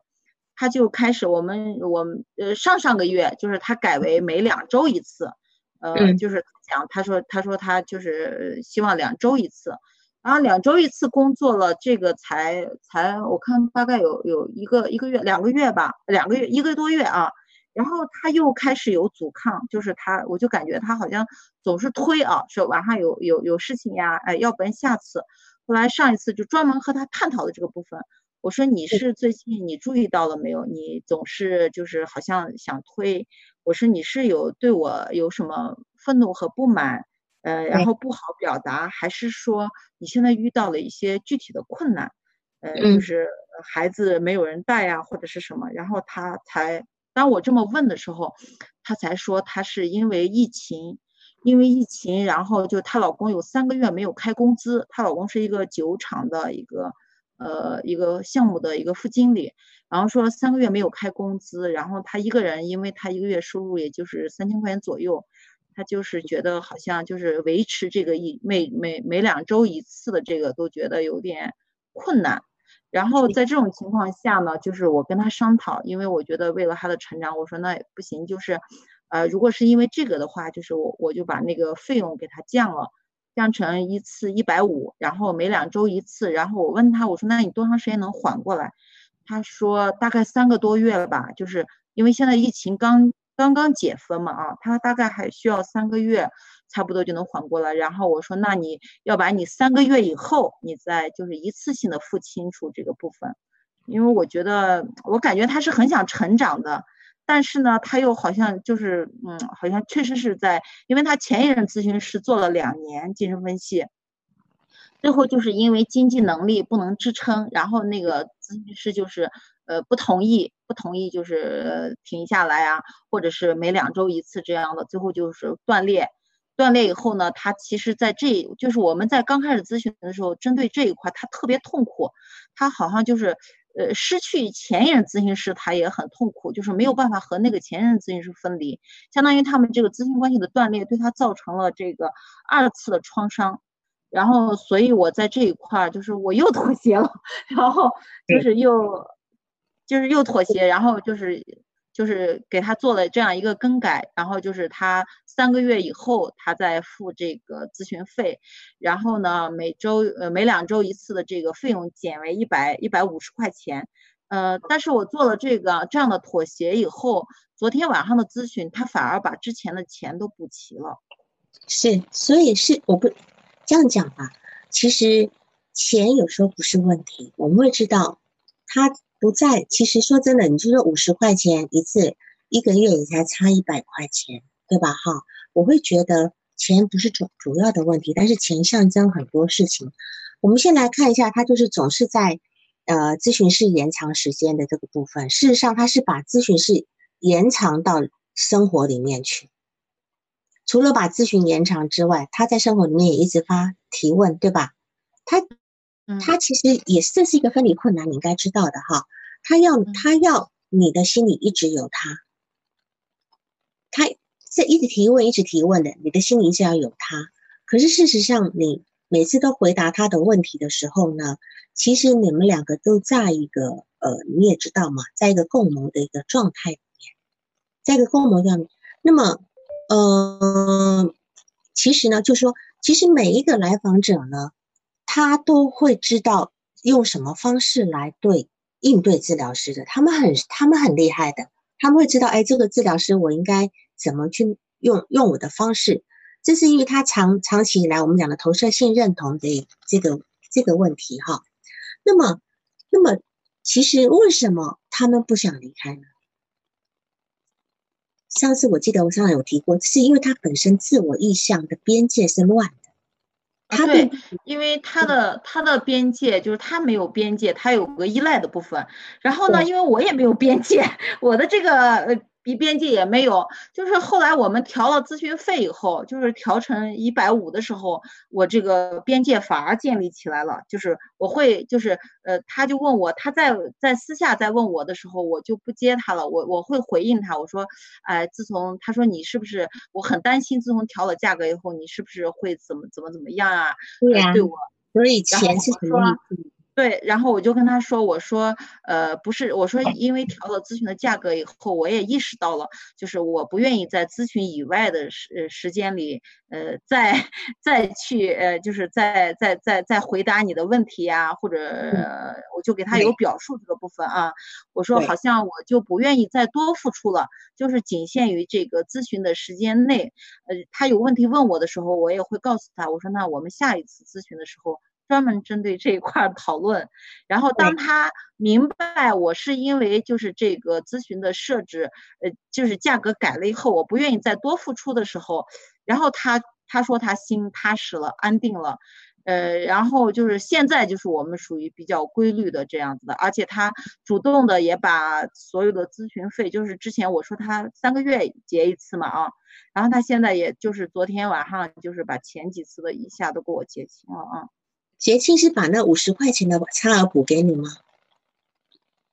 他就开始我们我们呃上上个月就是他改为每两周一次，呃，就是讲他说他说他就是希望两周一次。然后两周一次工作了，这个才才我看大概有有一个一个月两个月吧，两个月一个多月啊。然后他又开始有阻抗，就是他我就感觉他好像总是推啊，说晚上有有有事情呀，哎，要不然下次。后来上一次就专门和他探讨的这个部分，我说你是最近你注意到了没有？你总是就是好像想推，我说你是有对我有什么愤怒和不满？呃，然后不好表达，还是说你现在遇到了一些具体的困难，呃，就是孩子没有人带呀，或者是什么？然后他才当我这么问的时候，他才说他是因为疫情，因为疫情，然后就她老公有三个月没有开工资，她老公是一个酒厂的一个呃一个项目的一个副经理，然后说三个月没有开工资，然后她一个人，因为她一个月收入也就是三千块钱左右。他就是觉得好像就是维持这个一每每每两周一次的这个都觉得有点困难，然后在这种情况下呢，就是我跟他商讨，因为我觉得为了他的成长，我说那不行，就是，呃，如果是因为这个的话，就是我我就把那个费用给他降了，降成一次一百五，然后每两周一次，然后我问他，我说那你多长时间能缓过来？他说大概三个多月了吧，就是因为现在疫情刚。刚刚解封嘛啊，他大概还需要三个月，差不多就能缓过来。然后我说，那你要把你三个月以后，你再就是一次性的付清楚这个部分，因为我觉得我感觉他是很想成长的，但是呢，他又好像就是嗯，好像确实是在，因为他前一任咨询师做了两年精神分析，最后就是因为经济能力不能支撑，然后那个咨询师就是。呃不同意，不同意就是停下来啊，或者是每两周一次这样的，最后就是断裂。断裂以后呢，他其实在这就是我们在刚开始咨询的时候，针对这一块他特别痛苦，他好像就是呃失去前一任咨询师，他也很痛苦，就是没有办法和那个前任咨询师分离，相当于他们这个咨询关系的断裂，对他造成了这个二次的创伤。然后，所以我在这一块就是我又妥协了，然后就是又就是又妥协，然后就是。就是给他做了这样一个更改，然后就是他三个月以后他再付这个咨询费，然后呢每周呃每两周一次的这个费用减为一百一百五十块钱，呃，但是我做了这个这样的妥协以后，昨天晚上的咨询他反而把之前的钱都补齐了，是，所以是我不这样讲吧，其实钱有时候不是问题，我们会知道他。不在，其实说真的，你就说五十块钱一次，一个月也才差一百块钱，对吧？哈，我会觉得钱不是主主要的问题，但是钱象征很多事情。我们先来看一下，他就是总是在呃咨询室延长时间的这个部分。事实上，他是把咨询室延长到生活里面去。除了把咨询延长之外，他在生活里面也一直发提问，对吧？他。他其实也是，这是一个分离困难，你应该知道的哈。他要他要你的心里一直有他，他这一直提问，一直提问的，你的心里一直要有他。可是事实上，你每次都回答他的问题的时候呢，其实你们两个都在一个呃，你也知道嘛，在一个共谋的一个状态里面，在一个共谋上面。那么，呃，其实呢，就是说，其实每一个来访者呢。他都会知道用什么方式来对应对治疗师的，他们很他们很厉害的，他们会知道，哎，这个治疗师我应该怎么去用用我的方式，这是因为他长长期以来我们讲的投射性认同的这个这个问题哈。那么，那么其实为什么他们不想离开呢？上次我记得我上次有提过，是因为他本身自我意向的边界是乱的。他对，因为他的他的边界就是他没有边界，他有个依赖的部分。然后呢，因为我也没有边界，我的这个边界也没有，就是后来我们调了咨询费以后，就是调成一百五的时候，我这个边界反而建立起来了。就是我会，就是呃，他就问我，他在在私下在问我的时候，我就不接他了。我我会回应他，我说，哎，自从他说你是不是，我很担心，自从调了价格以后，你是不是会怎么怎么怎么样啊？对呀，对我，所以钱是什么意思？对，然后我就跟他说，我说，呃，不是，我说，因为调了咨询的价格以后，我也意识到了，就是我不愿意在咨询以外的时时间里，呃，再再去，呃，就是再再再再回答你的问题呀，或者我就给他有表述这个部分啊，我说好像我就不愿意再多付出了，就是仅限于这个咨询的时间内，呃，他有问题问我的时候，我也会告诉他，我说那我们下一次咨询的时候。专门针对这一块讨论，然后当他明白我是因为就是这个咨询的设置，呃，就是价格改了以后，我不愿意再多付出的时候，然后他他说他心踏实了，安定了，呃，然后就是现在就是我们属于比较规律的这样子的，而且他主动的也把所有的咨询费，就是之前我说他三个月结一次嘛啊，然后他现在也就是昨天晚上就是把前几次的一下都给我结清了啊。结清是把那五十块钱的差额补给你吗？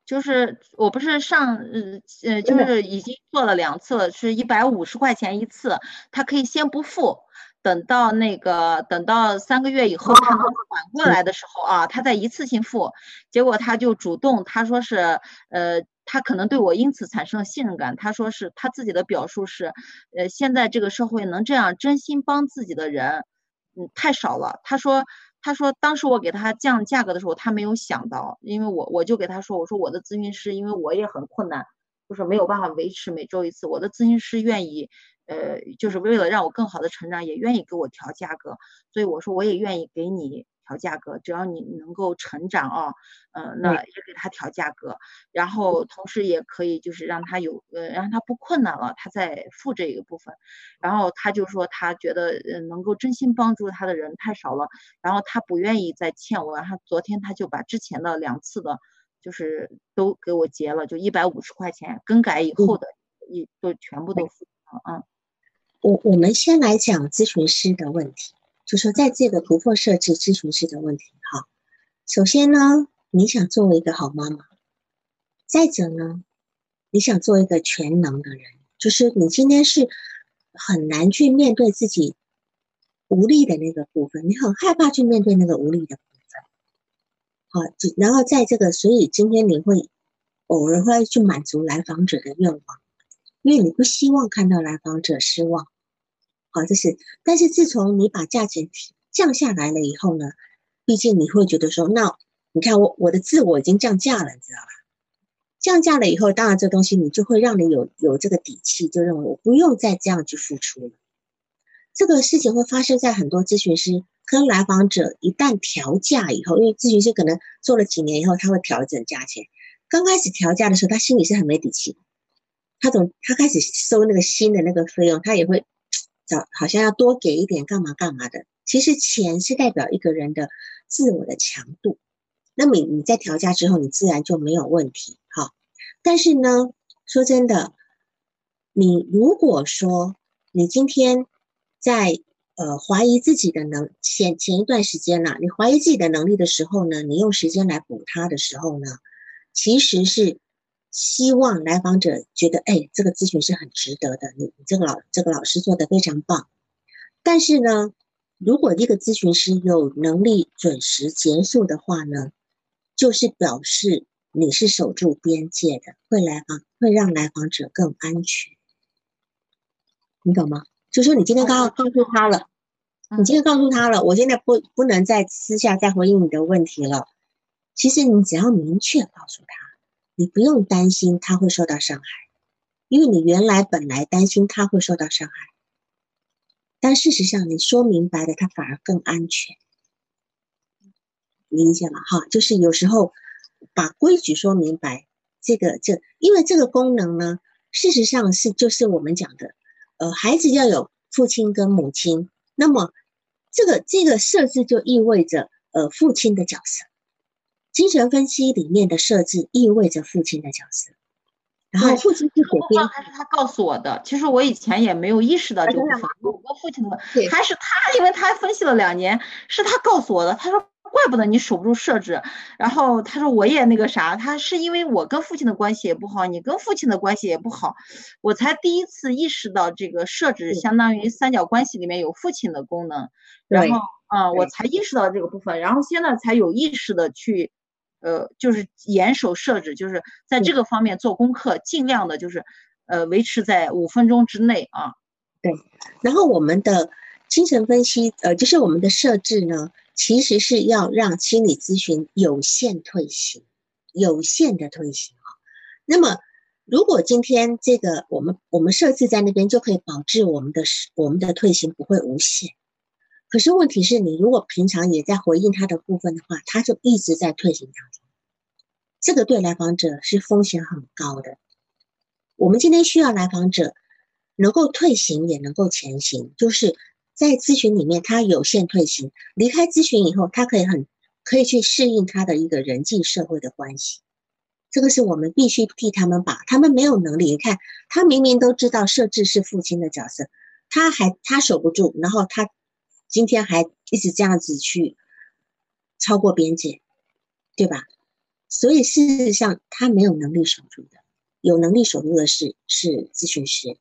就是我不是上呃呃，就是已经做了两次了，是一百五十块钱一次，他可以先不付，等到那个等到三个月以后他能缓过来的时候啊，他再一次性付。结果他就主动他说是呃，他可能对我因此产生了信任感。他说是他自己的表述是，呃，现在这个社会能这样真心帮自己的人，嗯，太少了。他说。他说，当时我给他降价格的时候，他没有想到，因为我我就给他说，我说我的咨询师，因为我也很困难，就是没有办法维持每周一次，我的咨询师愿意，呃，就是为了让我更好的成长，也愿意给我调价格，所以我说我也愿意给你。调价格，只要你能够成长啊，嗯，那也给他调价格，然后同时也可以就是让他有呃让他不困难了，他再付这一个部分，然后他就说他觉得呃能够真心帮助他的人太少了，然后他不愿意再欠我，他昨天他就把之前的两次的。就是都给我结了，就一百五十块钱，更改以后的一都全部都付了啊。我我们先来讲咨询师的问题，就说在这个突破设置咨询师的问题哈。首先呢，你想作为一个好妈妈，再者呢，你想做一个全能的人，就是你今天是很难去面对自己无力的那个部分，你很害怕去面对那个无力的部分。好，然后在这个，所以今天你会偶尔会去满足来访者的愿望，因为你不希望看到来访者失望。好，这是，但是自从你把价钱降下来了以后呢，毕竟你会觉得说，那你看我我的自我已经降价了，你知道吧？降价了以后，当然这东西你就会让你有有这个底气，就认为我不用再这样去付出了。这个事情会发生在很多咨询师跟来访者一旦调价以后，因为咨询师可能做了几年以后，他会调整价钱。刚开始调价的时候，他心里是很没底气，他总他开始收那个新的那个费用，他也会。找好像要多给一点干嘛干嘛的，其实钱是代表一个人的自我的强度。那么你在调价之后，你自然就没有问题。好，但是呢，说真的，你如果说你今天在呃怀疑自己的能前前一段时间呢，你怀疑自己的能力的时候呢，你用时间来补它的时候呢，其实是。希望来访者觉得，哎，这个咨询是很值得的。你你这个老这个老师做的非常棒。但是呢，如果一个咨询师有能力准时结束的话呢，就是表示你是守住边界的，会来访会让来访者更安全。你懂吗？就说你今天刚刚告诉他了，你今天告诉他了，我现在不不能再私下再回应你的问题了。其实你只要明确告诉他。你不用担心他会受到伤害，因为你原来本来担心他会受到伤害，但事实上你说明白了，他反而更安全，理解吗？哈，就是有时候把规矩说明白，这个这因为这个功能呢，事实上是就是我们讲的，呃，孩子要有父亲跟母亲，那么这个这个设置就意味着呃父亲的角色。精神分析里面的设置意味着父亲的角色，然后父亲是左边，还是他告诉我的？其实我以前也没有意识到这部分。我父亲的，还是他，因为他分析了两年，是他告诉我的。他说，怪不得你守不住设置。然后他说，我也那个啥，他是因为我跟父亲的关系也不好，你跟父亲的关系也不好，我才第一次意识到这个设置相当于三角关系里面有父亲的功能。然后，啊，我才意识到这个部分，然后现在才有意识的去。呃，就是严守设置，就是在这个方面做功课，尽量的，就是呃，维持在五分钟之内啊。对，然后我们的精神分析，呃，就是我们的设置呢，其实是要让心理咨询有限退行，有限的退行啊。那么，如果今天这个我们我们设置在那边，就可以保证我们的我们的退行不会无限。可是问题是你如果平常也在回应他的部分的话，他就一直在退行当中，这个对来访者是风险很高的。我们今天需要来访者能够退行也能够前行，就是在咨询里面他有限退行，离开咨询以后，他可以很可以去适应他的一个人际社会的关系。这个是我们必须替他们把他们没有能力，你看他明明都知道设置是父亲的角色，他还他守不住，然后他。今天还一直这样子去超过边界，对吧？所以事实上他没有能力守住的，有能力守住的是是咨询师。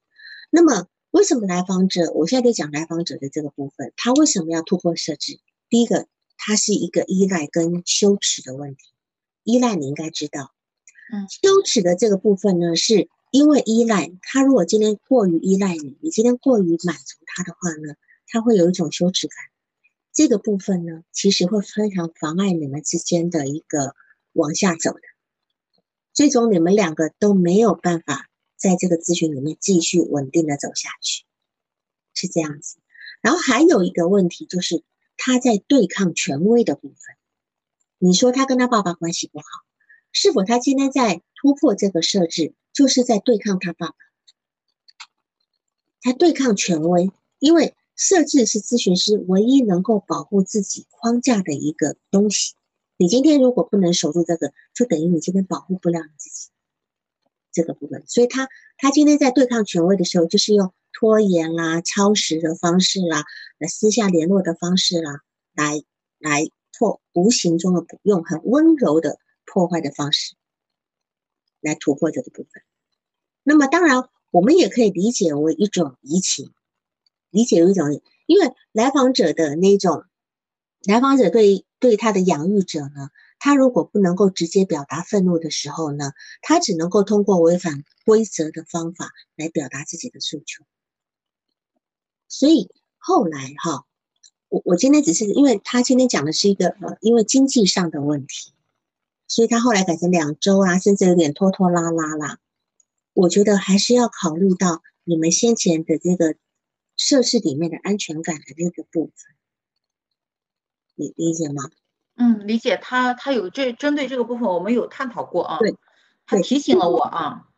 那么为什么来访者？我现在在讲来访者的这个部分，他为什么要突破设置？第一个，他是一个依赖跟羞耻的问题。依赖你应该知道，嗯，羞耻的这个部分呢，是因为依赖他。如果今天过于依赖你，你今天过于满足他的话呢？他会有一种羞耻感，这个部分呢，其实会非常妨碍你们之间的一个往下走的，最终你们两个都没有办法在这个咨询里面继续稳定的走下去，是这样子。然后还有一个问题就是他在对抗权威的部分，你说他跟他爸爸关系不好，是否他今天在突破这个设置，就是在对抗他爸爸，他对抗权威，因为。设置是咨询师唯一能够保护自己框架的一个东西，你今天如果不能守住这个，就等于你今天保护不了你自己这个部分。所以他他今天在对抗权威的时候，就是用拖延啦、超时的方式啦、来私下联络的方式啦，来来破无形中的用很温柔的破坏的方式来突破这个部分。那么当然，我们也可以理解为一种移情，理解为一种，因为来访者的那种，来访者对对他的养育者呢，他如果不能够直接表达愤怒的时候呢，他只能够通过违反规则的方法来表达自己的诉求。所以后来哈，我我今天只是因为他今天讲的是一个呃，因为经济上的问题，所以他后来改成两周啊，甚至有点拖拖拉拉啦。我觉得还是要考虑到你们先前的这个设施里面的安全感的那个部分，你理解吗？嗯，理解。他他有这针对这个部分，我们有探讨过啊。对，他提醒了我啊。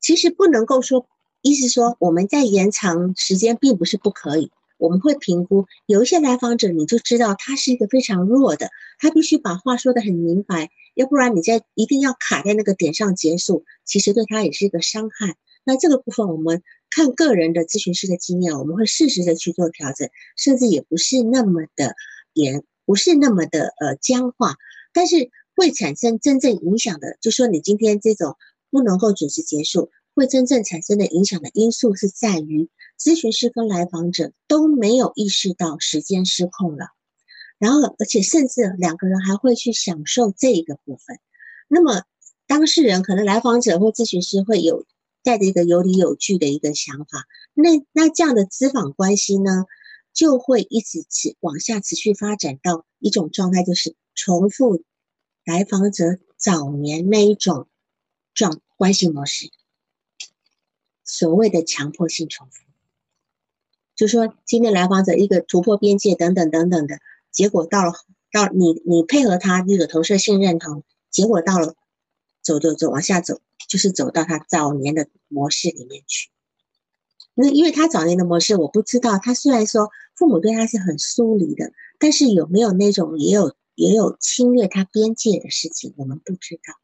其实不能够说，意思说我们在延长时间并不是不可以。我们会评估有一些来访者，你就知道他是一个非常弱的，他必须把话说得很明白，要不然你在一定要卡在那个点上结束，其实对他也是一个伤害。那这个部分我们看个人的咨询师的经验，我们会适时的去做调整，甚至也不是那么的严，不是那么的呃僵化，但是会产生真正影响的，就说你今天这种不能够准时结束。会真正产生的影响的因素是在于，咨询师跟来访者都没有意识到时间失控了，然后而且甚至两个人还会去享受这一个部分。那么当事人可能来访者或咨询师会有带着一个有理有据的一个想法，那那这样的咨访关系呢，就会一直持往下持续发展到一种状态，就是重复来访者早年那一种状关系模式。所谓的强迫性重复，就说今天来访者一个突破边界等等等等的结果，到了到你你配合他那个投射性认同，结果到了走走走往下走，就是走到他早年的模式里面去。那因为他早年的模式，我不知道他虽然说父母对他是很疏离的，但是有没有那种也有也有侵略他边界的事情，我们不知道。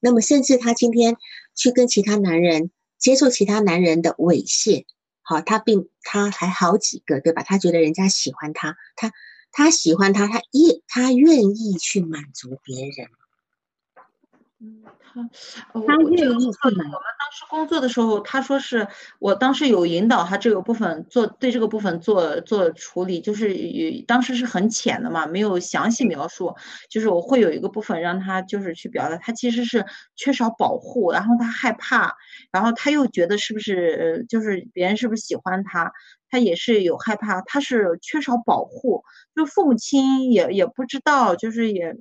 那么，甚至他今天去跟其他男人接受其他男人的猥亵，好，他并他还好几个，对吧？他觉得人家喜欢他，他他喜欢他，他愿他愿意去满足别人。嗯，他他愿意去满。我们当时工作的时候，他说是我当时有引导他这个部分做对这个部分做做处理，就是当时是很浅的嘛，没有详细描述。就是我会有一个部分让他就是去表达，他其实是缺少保护，然后他害怕，然后他又觉得是不是就是别人是不是喜欢他，他也是有害怕，他是缺少保护，就父母亲也也不知道，就是也。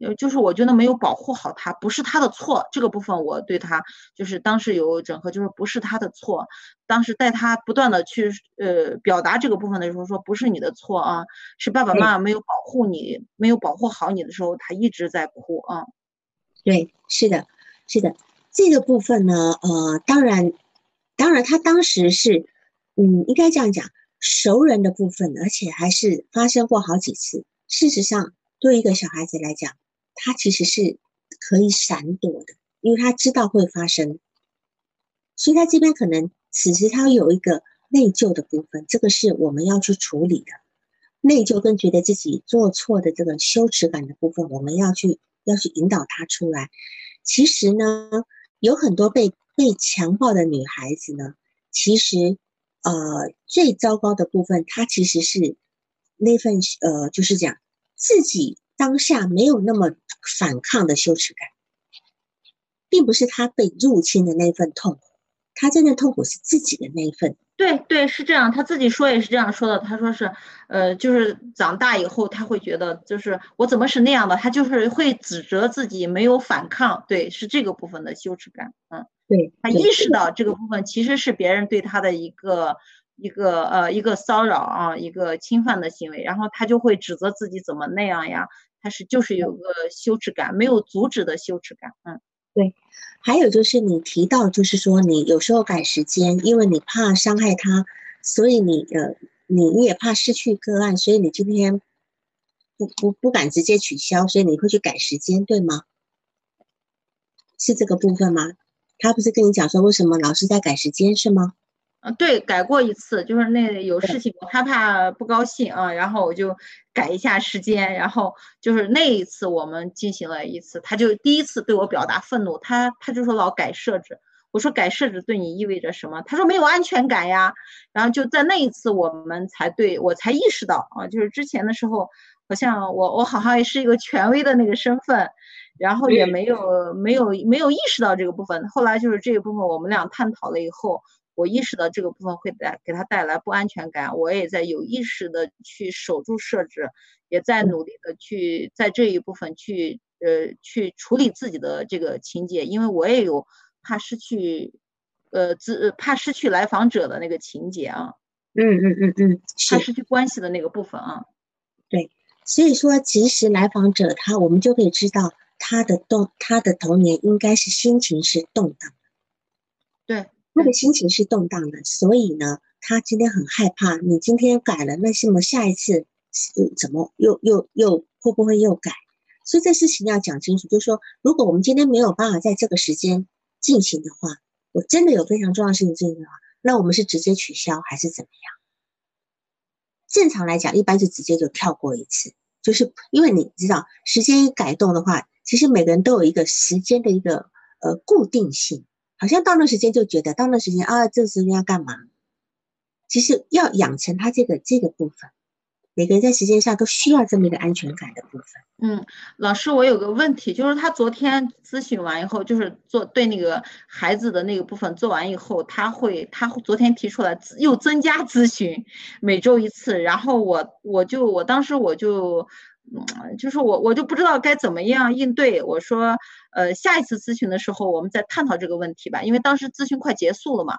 呃，就是我觉得没有保护好他，不是他的错。这个部分我对他就是当时有整合，就是不是他的错。当时带他不断的去呃表达这个部分的时候，说不是你的错啊，是爸爸妈妈没有保护你，没有保护好你的时候，他一直在哭啊。对，是的，是的，这个部分呢，呃，当然，当然他当时是，嗯，应该这样讲，熟人的部分，而且还是发生过好几次。事实上，对一个小孩子来讲，他其实是可以闪躲的，因为他知道会发生，所以他这边可能此时他有一个内疚的部分，这个是我们要去处理的。内疚跟觉得自己做错的这个羞耻感的部分，我们要去要去引导他出来。其实呢，有很多被被强暴的女孩子呢，其实呃最糟糕的部分，她其实是那份呃就是讲自己。当下没有那么反抗的羞耻感，并不是他被入侵的那份痛苦，他真正痛苦是自己的那一份。对对，是这样，他自己说也是这样说的。他说是，呃，就是长大以后他会觉得，就是我怎么是那样的？他就是会指责自己没有反抗。对，是这个部分的羞耻感。嗯，对他意识到这个部分其实是别人对他的一个。一个呃一个骚扰啊，一个侵犯的行为，然后他就会指责自己怎么那样呀？他是就是有个羞耻感，没有阻止的羞耻感。嗯，对。还有就是你提到，就是说你有时候改时间，因为你怕伤害他，所以你呃你你也怕失去个案，所以你今天不不不敢直接取消，所以你会去改时间，对吗？是这个部分吗？他不是跟你讲说为什么老师在改时间是吗？啊，对，改过一次，就是那有事情我害怕不高兴啊，然后我就改一下时间，然后就是那一次我们进行了一次，他就第一次对我表达愤怒，他他就说老改设置，我说改设置对你意味着什么？他说没有安全感呀，然后就在那一次我们才对我才意识到啊，就是之前的时候好像我我好像也是一个权威的那个身份，然后也没有没有没有意识到这个部分，后来就是这一部分我们俩探讨了以后。我意识到这个部分会带给他带来不安全感，我也在有意识的去守住设置，也在努力的去在这一部分去呃去处理自己的这个情节，因为我也有怕失去呃自怕失去来访者的那个情节啊，嗯嗯嗯嗯，怕失去关系的那个部分啊，对，所以说其实来访者他我们就可以知道他的动他的童年应该是心情是动荡，他的心情是动荡的，所以呢，他今天很害怕。你今天改了，那什么下一次怎么又又又会不会又改？所以这事情要讲清楚，就是说，如果我们今天没有办法在这个时间进行的话，我真的有非常重要的事情进行的话，那我们是直接取消还是怎么样？正常来讲，一般是直接就跳过一次，就是因为你知道，时间一改动的话，其实每个人都有一个时间的一个呃固定性。好像到那时间就觉得到那时间啊，这时间要干嘛？其实要养成他这个这个部分，每个人在时间上都需要这么一个安全感的部分。嗯，老师，我有个问题，就是他昨天咨询完以后，就是做对那个孩子的那个部分做完以后，他会他昨天提出来又增加咨询，每周一次，然后我我就我当时我就。嗯，就是我，我就不知道该怎么样应对。我说，呃，下一次咨询的时候，我们再探讨这个问题吧。因为当时咨询快结束了嘛，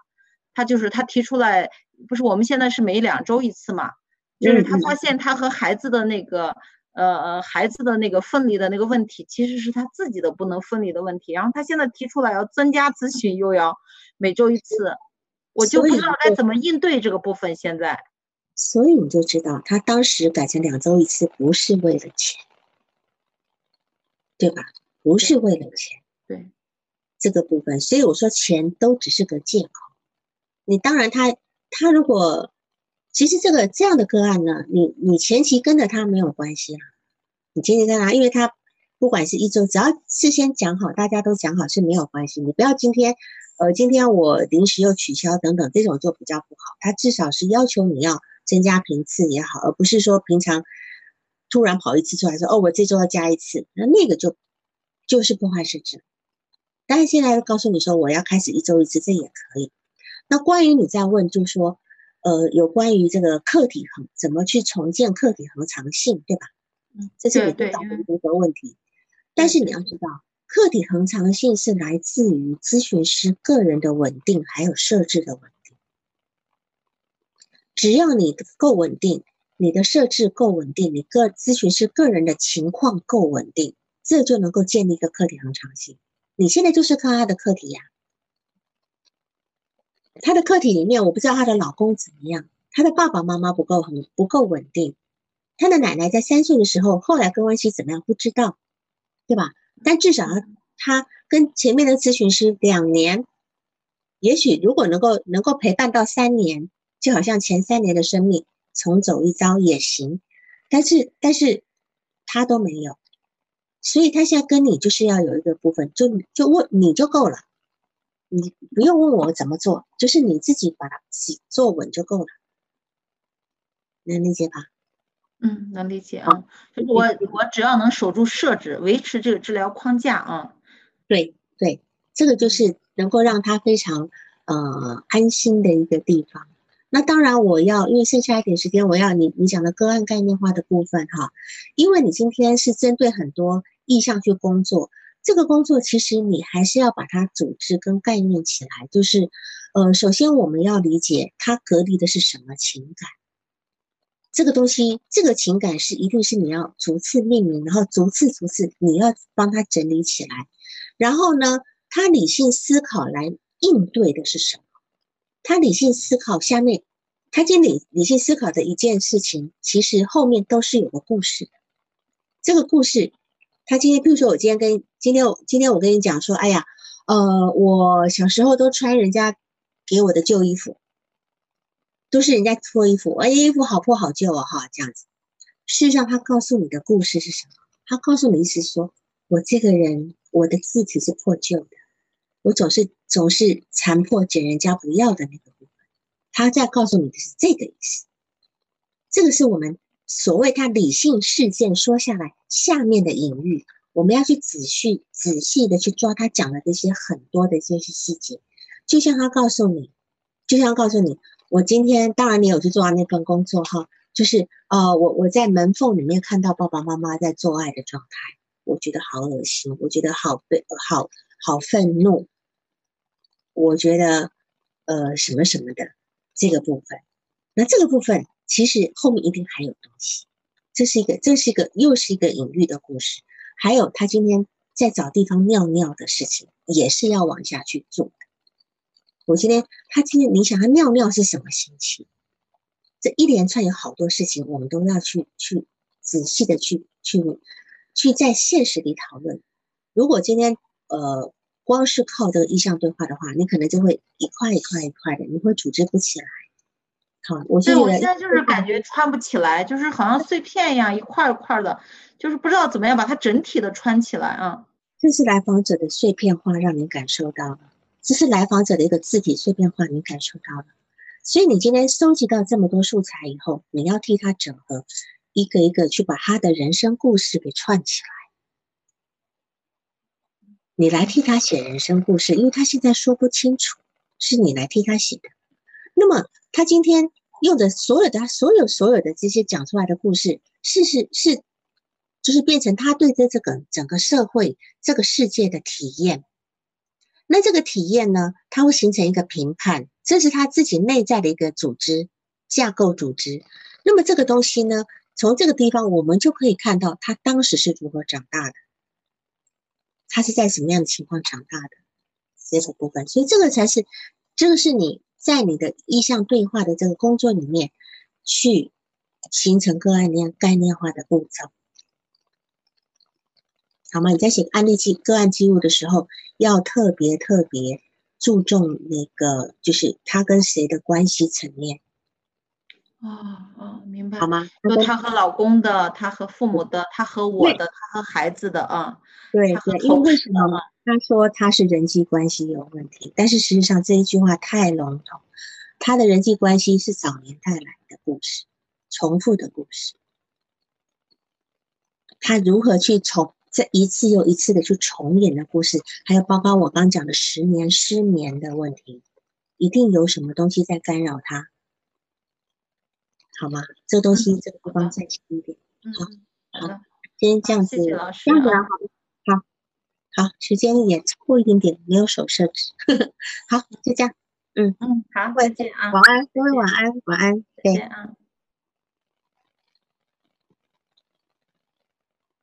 他就是他提出来，不是我们现在是每两周一次嘛，就是他发现他和孩子的那个，呃呃，孩子的那个分离的那个问题，其实是他自己的不能分离的问题。然后他现在提出来要增加咨询，又要每周一次，我就不知道该怎么应对这个部分。现在。所以你就知道，他当时改成两周一次，不是为了钱，对吧？不是为了钱，对这个部分。所以我说，钱都只是个借口。你当然，他他如果其实这个这样的个案呢，你你前期跟着他没有关系啊。你前期跟他，因为他不管是一周，只要事先讲好，大家都讲好是没有关系。你不要今天，呃，今天我临时又取消等等，这种就比较不好。他至少是要求你要。增加频次也好，而不是说平常突然跑一次出来说哦，我这周要加一次，那那个就就是破坏设置。但是现在告诉你说我要开始一周一次，这也可以。那关于你在问，就是说呃，有关于这个客体恒怎么去重建客体恒常性，对吧？嗯，这是你遇到的一个问题。但是你要知道，客体恒常性是来自于咨询师个人的稳定，还有设置的稳定。只要你够稳定，你的设置够稳定，你个咨询师个人的情况够稳定，这就能够建立一个课题恒常性。你现在就是看他的课题呀，他的课题里面，我不知道她的老公怎么样，她的爸爸妈妈不够很不够稳定，她的奶奶在三岁的时候，后来跟关系怎么样不知道，对吧？但至少她跟前面的咨询师两年，也许如果能够能够陪伴到三年。就好像前三年的生命重走一遭也行，但是但是他都没有，所以他现在跟你就是要有一个部分，就就问你就够了，你不用问我怎么做，就是你自己把己做稳就够了，能理解吧？嗯，能理解啊，就是我我只要能守住设置，维持这个治疗框架啊，对对，这个就是能够让他非常呃安心的一个地方。那当然，我要因为剩下一点时间，我要你你讲的个案概念化的部分哈，因为你今天是针对很多意向去工作，这个工作其实你还是要把它组织跟概念起来，就是，呃，首先我们要理解它隔离的是什么情感，这个东西，这个情感是一定是你要逐次命名，然后逐次逐次你要帮他整理起来，然后呢，他理性思考来应对的是什么？他理性思考，下面他经理理性思考的一件事情，其实后面都是有个故事的。这个故事，他今天，比如说我今天跟今天我今天我跟你讲说，哎呀，呃，我小时候都穿人家给我的旧衣服，都是人家脱衣服，哎，衣服好破好旧啊，哈，这样子。事实上，他告诉你的故事是什么？他告诉你意思说，我这个人，我的字体是破旧的，我总是总是残破捡人家不要的那个部分。他在告诉你的是这个意思。这个是我们。所谓他理性事件说下来，下面的隐喻，我们要去仔细仔细的去抓他讲的这些很多的这些细节，就像他告诉你，就像告诉你，我今天当然你有去做完那份工作哈，就是呃，我我在门缝里面看到爸爸妈妈在做爱的状态，我觉得好恶心，我觉得好被好好愤怒，我觉得呃什么什么的这个部分，那这个部分。其实后面一定还有东西，这是一个，这是一个，又是一个隐喻的故事。还有他今天在找地方尿尿的事情，也是要往下去做的。我今天他今天，你想他尿尿是什么心情？这一连串有好多事情，我们都要去去仔细的去去去在现实里讨论。如果今天呃光是靠这个意向对话的话，你可能就会一块一块一块的，你会组织不起来。好，我对我现在就是感觉穿不起来，就是好像碎片一样，一块一块的，就是不知道怎么样把它整体的穿起来啊。这是来访者的碎片化，让你感受到了；这是来访者的一个字体碎片化，你感受到了。所以你今天收集到这么多素材以后，你要替他整合，一个一个去把他的人生故事给串起来。你来替他写人生故事，因为他现在说不清楚，是你来替他写的。那么他今天用的所有的所有所有的这些讲出来的故事，是是是，就是变成他对这这个整个社会这个世界的体验。那这个体验呢，它会形成一个评判，这是他自己内在的一个组织架构组织。那么这个东西呢，从这个地方我们就可以看到他当时是如何长大的，他是在什么样的情况长大的这个部分。所以这个才是，这个是你。在你的意向对话的这个工作里面，去形成个案那样概念化的步骤，好吗？你在写案例记个案记录的时候，要特别特别注重那个，就是他跟谁的关系层面。哦哦，明白，好吗？就她和老公的，她和父母的，她和我的，她和孩子的啊。对对，因为为什么？他说他是人际关系有问题，但是实际上这一句话太笼统。他的人际关系是早年带来的故事，重复的故事。他如何去重这一次又一次的去重演的故事，还有包括我刚讲的十年失眠的问题，一定有什么东西在干扰他，好吗？这个东西这个地方再轻一点。好，好，今天这样子，这样子好。好，时间也超过一点点，没有手设置。好，就这样。嗯嗯，好，再见啊，晚安，各位晚安，晚安，再见啊。